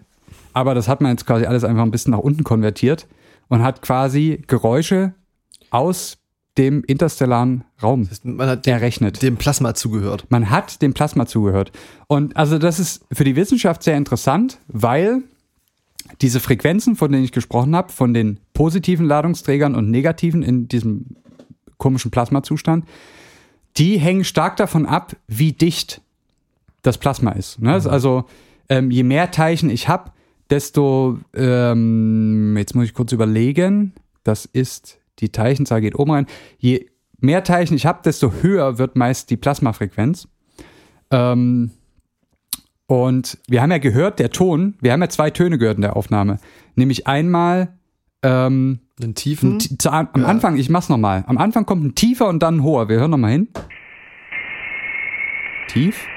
Aber das hat man jetzt quasi alles einfach ein bisschen nach unten konvertiert und hat quasi Geräusche aus dem interstellaren Raum Man hat dem, errechnet. dem Plasma zugehört. Man hat dem Plasma zugehört. Und also das ist für die Wissenschaft sehr interessant, weil diese Frequenzen, von denen ich gesprochen habe, von den positiven Ladungsträgern und negativen in diesem komischen Plasmazustand, die hängen stark davon ab, wie dicht das Plasma ist. Ne? Also ähm, je mehr Teilchen ich habe, desto, ähm, jetzt muss ich kurz überlegen, das ist, die Teilchenzahl geht oben rein. Je mehr Teilchen ich habe, desto höher wird meist die Plasmafrequenz. Ähm, und wir haben ja gehört, der Ton, wir haben ja zwei Töne gehört in der Aufnahme. Nämlich einmal ähm, Den tiefen. ein zu, am Anfang, ich mach's nochmal. Am Anfang kommt ein tiefer und dann ein hoher. Wir hören nochmal hin. Tief.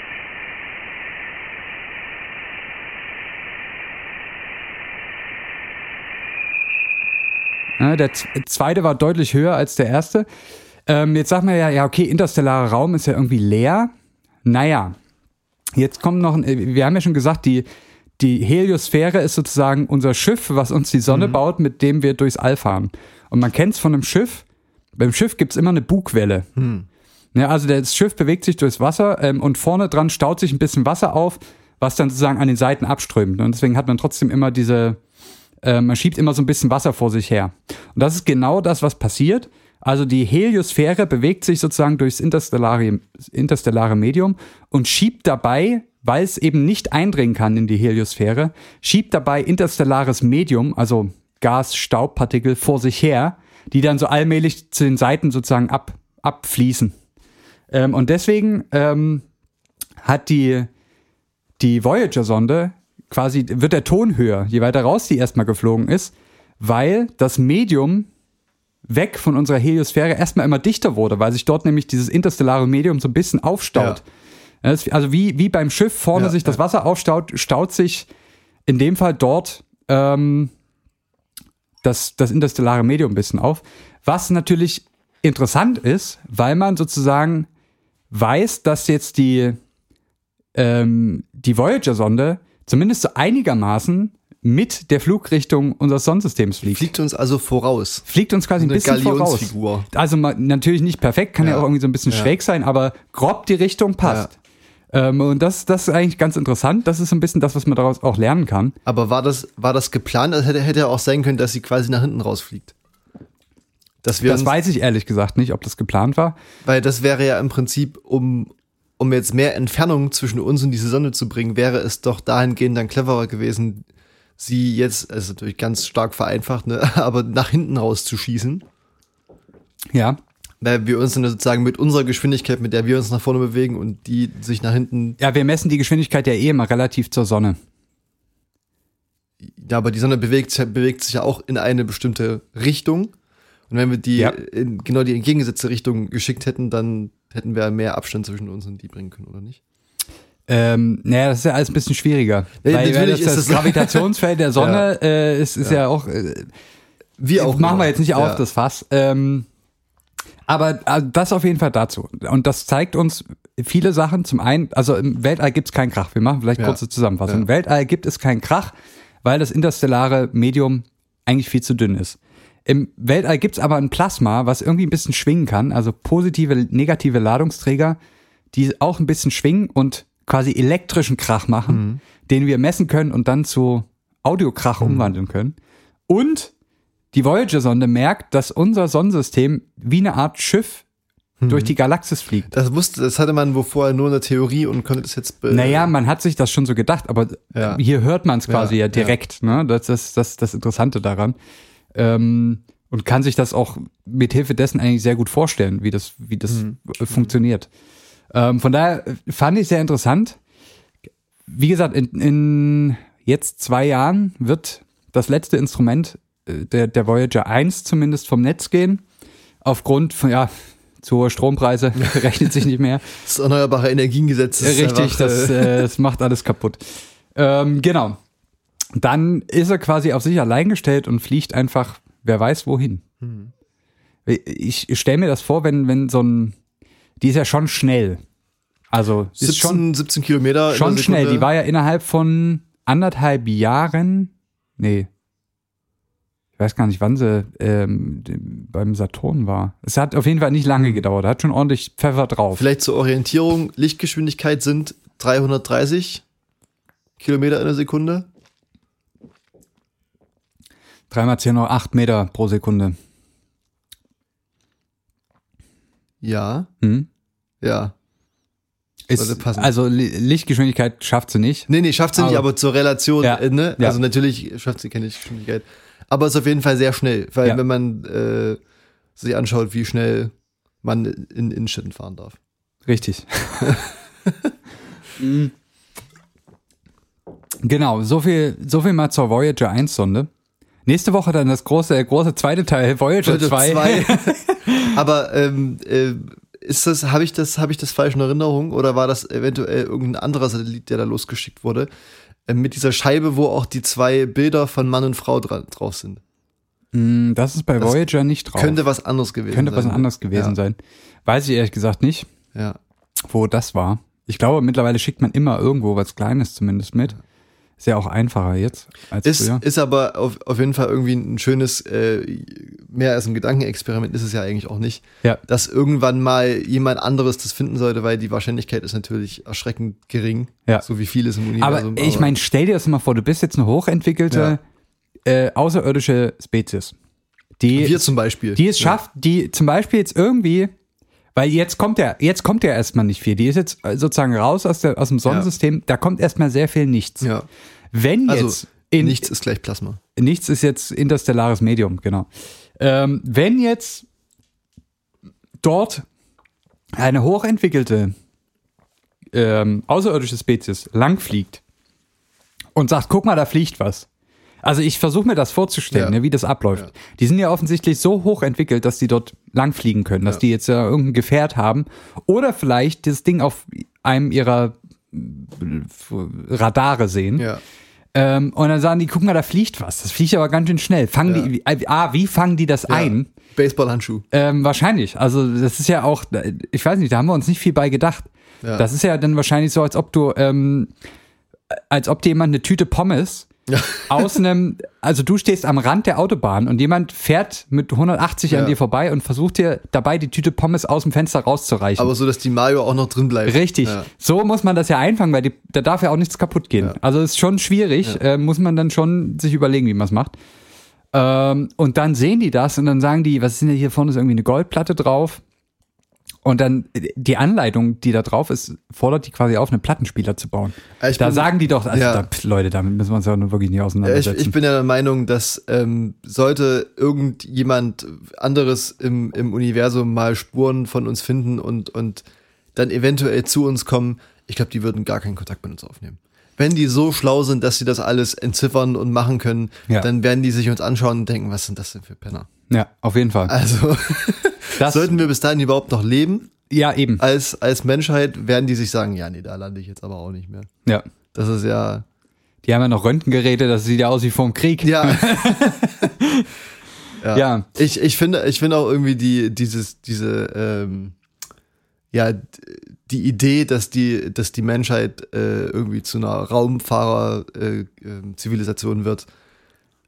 Der z- zweite war deutlich höher als der erste. Ähm, jetzt sagt man ja, ja, okay, interstellarer Raum ist ja irgendwie leer. Naja, jetzt kommt noch, ein, äh, wir haben ja schon gesagt, die, die Heliosphäre ist sozusagen unser Schiff, was uns die Sonne baut, mit dem wir durchs All fahren. Und man kennt es von einem Schiff. Beim Schiff gibt's immer eine Bugwelle. Ja, also das Schiff bewegt sich durchs Wasser ähm, und vorne dran staut sich ein bisschen Wasser auf, was dann sozusagen an den Seiten abströmt. Und deswegen hat man trotzdem immer diese, äh, man schiebt immer so ein bisschen Wasser vor sich her. Und das ist genau das, was passiert. Also die Heliosphäre bewegt sich sozusagen durchs interstellare, interstellare Medium und schiebt dabei, weil es eben nicht eindringen kann in die Heliosphäre, schiebt dabei interstellares Medium, also Gas, Staubpartikel vor sich her, die dann so allmählich zu den Seiten sozusagen ab, abfließen. Ähm, und deswegen ähm, hat die, die Voyager-Sonde quasi, wird der Ton höher, je weiter raus die erstmal geflogen ist, weil das Medium weg von unserer Heliosphäre erstmal immer dichter wurde, weil sich dort nämlich dieses interstellare Medium so ein bisschen aufstaut. Ja, Also wie, wie beim Schiff vorne Ja, sich das. Wasser aufstaut, staut sich in dem Fall dort ähm, das, das interstellare Medium ein bisschen auf. Was natürlich interessant ist, weil man sozusagen weiß, dass jetzt die, ähm, die Voyager-Sonde zumindest so einigermaßen mit der Flugrichtung unseres Sonnensystems fliegt. Fliegt uns also voraus. Fliegt uns quasi ein bisschen voraus. Galionsfigur. Also natürlich nicht perfekt, kann ja, Ja. auch irgendwie so ein bisschen Ja. schräg sein, aber grob die Richtung passt. Ähm, und das, das ist eigentlich ganz interessant. Das ist so ein bisschen das, was man daraus auch lernen kann. Aber war das, war das geplant? Also hätte, hätte ja auch sein können, dass sie quasi nach hinten rausfliegt. Dass wir Das weiß ich ehrlich gesagt nicht, ob das geplant war. weil das wäre ja im Prinzip, um, um jetzt mehr Entfernung zwischen uns und diese Sonne zu bringen, wäre es doch dahingehend dann cleverer gewesen, sie jetzt, also natürlich ganz stark vereinfacht, ne, [LAUGHS] aber nach hinten rauszuschießen. Ja. Weil wir uns dann sozusagen mit unserer Geschwindigkeit, mit der wir uns nach vorne bewegen und die sich nach hinten, Ja, wir messen die Geschwindigkeit ja eh immer relativ zur Sonne. ja, aber die Sonne bewegt, sich- bewegt sich ja auch in eine bestimmte Richtung. Und wenn wir die Ja. in genau die entgegengesetzte Richtung geschickt hätten, dann hätten wir mehr Abstand zwischen uns und die bringen können, oder nicht? Ähm, naja, das ist ja alles ein bisschen schwieriger. Ja, weil, weil natürlich das, ist das das- Gravitationsfeld der [LAUGHS] Sonne äh, ist, ist ja. auch. Äh, Wie auch machen immer. wir jetzt nicht auf, Ja. das Fass. Ähm, aber also das auf jeden Fall dazu. Und das zeigt uns viele Sachen. Zum einen, also im Weltall gibt es keinen Krach. Wir machen vielleicht Ja. kurze Zusammenfassung. Ja. Im Weltall gibt es keinen Krach, weil das interstellare Medium eigentlich viel zu dünn ist. Im Weltall gibt es aber ein Plasma, was irgendwie ein bisschen schwingen kann, also positive, negative Ladungsträger, die auch ein bisschen schwingen und quasi elektrischen Krach machen, Mhm. den wir messen können und dann zu Audiokrach umwandeln können. Und die Voyager-Sonde merkt, dass unser Sonnensystem wie eine Art Schiff Mhm. durch die Galaxis fliegt. Das wusste, das hatte man wo vorher nur eine Theorie und konnte das jetzt. Naja, man hat sich das schon so gedacht, aber Ja. hier hört man es quasi ja, Ja, direkt. Ne? Das ist das, das Interessante daran. Ähm, und kann sich das auch mit Hilfe dessen eigentlich sehr gut vorstellen, wie das, wie das Mhm. äh, funktioniert. Ähm, von daher äh, fand ich sehr interessant. Wie gesagt, in, in jetzt zwei Jahren wird das letzte Instrument äh, der, der Voyager 1 zumindest vom Netz gehen. Aufgrund von, ja, zu hohe Strompreise, [LAUGHS] [LAUGHS] rechnet sich nicht mehr. Das erneuerbare Energiengesetz ist Richtig, einfach, das, äh, äh, das macht alles kaputt. Ähm, genau. Dann ist er quasi auf sich allein gestellt und fliegt einfach, wer weiß wohin. Hm. Ich stelle mir das vor, wenn, wenn so ein, die ist ja schon schnell. Also, ist 17, schon, 17 Kilometer. schon schnell. Die war ja innerhalb von anderthalb Jahren, nee. weiß gar nicht, wann sie ähm, beim Saturn war. Es hat auf jeden Fall nicht lange gedauert. Hat schon ordentlich Pfeffer drauf. Vielleicht zur Orientierung, Lichtgeschwindigkeit sind 330 Kilometer in der Sekunde. Dreimal 10 hoch 8 Meter pro Sekunde. Ja, Hm? ja. Ist, also Li- Lichtgeschwindigkeit schafft sie nicht. Nee, nee, schafft sie nicht, Aber- aber zur Relation, Ja, äh, ne? ja. Also natürlich schafft sie keine Geschwindigkeit. Aber ist auf jeden Fall sehr schnell, weil Ja. wenn man äh, sich anschaut, wie schnell man in Innenstädten fahren darf. Richtig. Mhm. [LAUGHS] genau, so viel, so viel mal zur Voyager 1 Sonde. Nächste Woche dann das große, große zweite Teil, Voyager, Voyager 2. 2. [LAUGHS] [LAUGHS] aber ähm, äh, ist das, habe ich das, habe ich das falsch in Erinnerung oder war das eventuell irgendein anderer Satellit, der da losgeschickt wurde? Äh, mit dieser Scheibe, wo auch die zwei Bilder von Mann und Frau dran, drauf sind. Mm, Das ist bei Das Voyager nicht drauf. Könnte was anderes gewesen Könnte sein. was anderes gewesen ja. sein. Weiß ich ehrlich gesagt nicht, Ja. wo das war. Ich glaube, mittlerweile schickt man immer irgendwo was Kleines zumindest mit. Ist ja auch einfacher jetzt als Ist, früher. ist aber auf, auf jeden Fall irgendwie ein schönes, äh, mehr als ein Gedankenexperiment ist es ja eigentlich auch nicht, Ja. dass irgendwann mal jemand anderes das finden sollte, weil die Wahrscheinlichkeit ist natürlich erschreckend gering, Ja. so wie vieles im Aber Universum. ich meine, stell dir das mal vor, du bist jetzt eine hochentwickelte äh, außerirdische Spezies. Die, wir zum Beispiel. die es schafft, die zum Beispiel jetzt irgendwie, weil jetzt kommt ja, jetzt kommt ja erstmal nicht viel. Die ist jetzt äh, sozusagen raus aus, der, aus dem Sonnensystem, da kommt erstmal sehr viel nichts. Ja. Wenn Also jetzt in, nichts ist gleich Plasma. nichts ist jetzt interstellares Medium, genau. Ähm, wenn jetzt dort eine hochentwickelte ähm, außerirdische Spezies langfliegt und sagt, guck mal, da fliegt was. Also ich versuche mir das vorzustellen, Ja. ne, wie das abläuft. Ja. Die sind ja offensichtlich so hoch entwickelt, dass die dort langfliegen können, dass Ja. die jetzt ja irgendein Gefährt haben oder vielleicht das Ding auf einem ihrer äh, Radare sehen. Ja. Ähm, und dann sagen die, guck mal, da fliegt was. Das fliegt aber ganz schön schnell. Fangen die, äh, ah, wie fangen die das ein? Baseballhandschuh. Ähm, wahrscheinlich. Also das ist ja auch, ich weiß nicht, da haben wir uns nicht viel bei gedacht. Das ist ja dann wahrscheinlich so, als ob du, ähm, als ob dir jemand eine Tüte Pommes. [LAUGHS] aus einem, also du stehst am Rand der Autobahn und jemand fährt mit 180 an Ja. dir vorbei und versucht dir dabei die Tüte Pommes aus dem Fenster rauszureichen. Aber so, dass die Mayo auch noch drin bleibt. Richtig. Ja. So muss man das ja einfangen, weil die, da darf ja auch nichts kaputt gehen. Ja. Also ist schon schwierig, äh, muss man dann schon sich überlegen, wie man es macht. Ähm, und dann sehen die das und dann sagen die, was ist denn hier vorne, ist irgendwie eine Goldplatte drauf. Und dann die Anleitung, die da drauf ist, fordert die quasi auf, einen Plattenspieler zu bauen. Ich da bin- sagen die doch, also ja. da, Leute, damit müssen wir uns ja nun wirklich nicht Ja, ich, auseinandersetzen. ich bin ja der Meinung, dass ähm, sollte irgendjemand anderes im, im Universum mal Spuren von uns finden und, und dann eventuell zu uns kommen, ich glaube, die würden gar keinen Kontakt mit uns aufnehmen. Wenn die so schlau sind, dass sie das alles entziffern und machen können, Ja. dann werden die sich uns anschauen und denken, was sind das denn für Penner? Ja, auf jeden Fall. Also [LAUGHS] Das, sollten wir bis dahin überhaupt noch leben ja, eben. als, als Menschheit, werden die sich sagen, ja, nee, da lande ich jetzt aber auch nicht mehr. Ja. Das ist ja, Die haben ja noch Röntgengeräte, das sieht ja aus wie vom Krieg. ja. [LAUGHS] ja. Ja. Ich, ich finde, ich finde auch irgendwie die, dieses, diese, ähm, ja, die Idee, dass die, dass die Menschheit äh, irgendwie zu einer Raumfahrer-Zivilisation wird,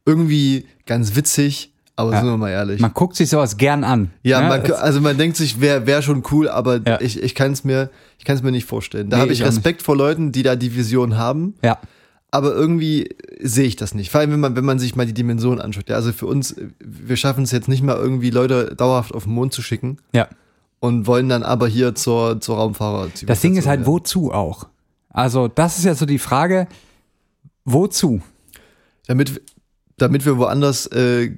irgendwie ganz witzig, aber Ja. sind wir mal ehrlich. Man guckt sich sowas gern an. ja, Ne? man, also man denkt sich, wäre wär schon cool, aber Ja. ich, ich kann es mir, ich mir nicht vorstellen. Da Nee, habe ich ich. Respekt vor Leuten, die da die Vision haben, ja. aber irgendwie sehe ich das nicht. Vor allem, wenn man, wenn man sich mal die Dimension anschaut. Ja, also für uns, wir schaffen es jetzt nicht mal irgendwie Leute dauerhaft auf den Mond zu schicken Ja. und wollen dann aber hier zur, zur Raumfahrer Das Ding ist halt, wozu auch? Also, das ist ja so die Frage, wozu? Damit, damit wir woanders äh,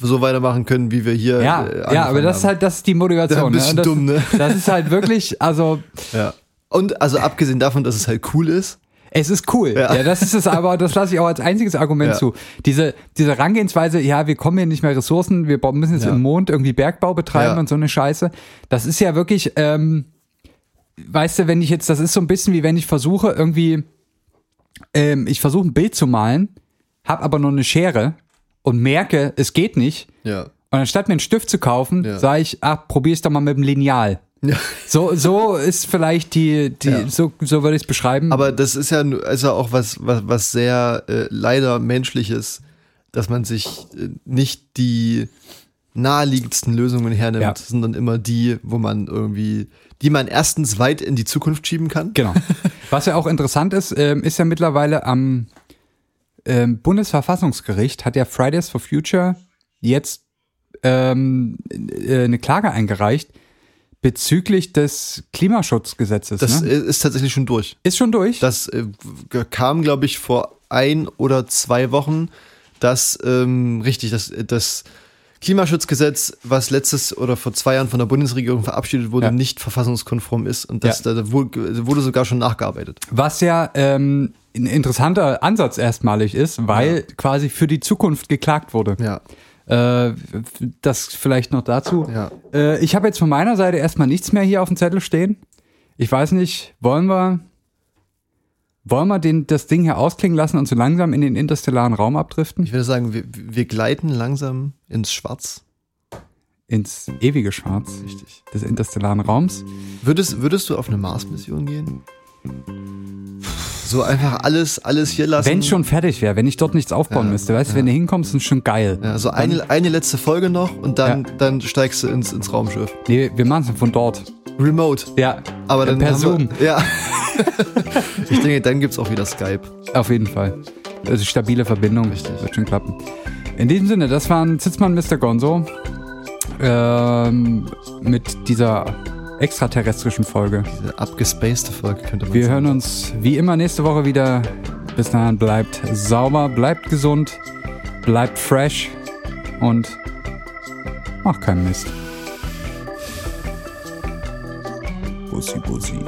so weitermachen können, wie wir hier. Ja, äh, ja, aber das ist haben. halt, das ist die Motivation. Ja, ein bisschen ne? das, dumm, ne? Das ist halt wirklich, also, [LAUGHS] Ja. Und also abgesehen davon, dass es halt cool ist. es ist cool. Ja, Ja. das ist es aber, das lasse ich auch als einziges Argument Ja. zu. Diese, diese Herangehensweise, ja, wir kommen hier nicht mehr Ressourcen, wir müssen jetzt Ja. im Mond irgendwie Bergbau betreiben und so eine Scheiße. Das ist ja wirklich, ähm, weißt du, wenn ich jetzt, das ist so ein bisschen wie wenn ich versuche, irgendwie, ähm, ich versuche ein Bild zu malen, hab aber nur eine Schere und merke, es geht nicht. Ja. Und anstatt mir einen Stift zu kaufen, Ja. sage ich, ach, probier's doch mal mit dem Lineal. ja. So, so ist vielleicht die, die Ja. so, so würde ich es beschreiben. Aber das ist ja, ja auch was, was, was sehr äh, leider menschliches, dass man sich äh, nicht die naheliegendsten Lösungen hernimmt, Ja. sondern immer die, wo man irgendwie, die man erstens weit in die Zukunft schieben kann. Genau. [LAUGHS] Was ja auch interessant ist, ähm, ist ja mittlerweile am ähm, Bundesverfassungsgericht hat ja Fridays for Future jetzt ähm, äh, eine Klage eingereicht bezüglich des Klimaschutzgesetzes. Das ne? äh, ist tatsächlich schon durch. ist schon durch. Das äh, kam, glaube ich, vor ein oder zwei Wochen, dass, ähm, richtig, das, das Klimaschutzgesetz, was letztes oder vor zwei Jahren von der Bundesregierung verabschiedet wurde, Ja. nicht verfassungskonform ist. Und das Ja. da wurde, sogar schon nachgearbeitet. Was ja ähm, ein interessanter Ansatz erstmalig ist, weil quasi für die Zukunft geklagt wurde. Ja. Äh, das vielleicht noch dazu. Ja. Äh, ich habe jetzt von meiner Seite erstmal nichts mehr hier auf dem Zettel stehen. Ich weiß nicht, wollen wir, wollen wir den, das Ding hier ausklingen lassen und so langsam in den interstellaren Raum abdriften? Ich würde sagen, wir, wir gleiten langsam ins Schwarz. Ins ewige Schwarz Richtig. des interstellaren Raums. Würdest, würdest du auf eine Mars-Mission gehen? So einfach alles, alles hier lassen. Wenn schon fertig wäre, wenn ich dort nichts aufbauen Ja, müsste, weißt du, wenn du hinkommst, ist schon geil. Ja, so eine, eine letzte Folge noch und dann, dann steigst du ins, ins Raumschiff. Nee, wir machen es von dort. Remote. Ja, Aber dann per Zoom. Wir, ja. [LAUGHS] ich denke, dann gibt's auch wieder Skype. Auf jeden Fall. Also stabile Verbindung. Richtig. Wird schon klappen. In diesem Sinne, das waren Zitzmann Mr. Gonzo. Ähm, mit dieser extraterrestrischen Folge. Diese abgespacede Folge könnte man Wir sagen. hören uns wie immer nächste Woche wieder. Bis dahin bleibt sauber, bleibt gesund, bleibt fresh und macht keinen Mist. Bussi, bussi.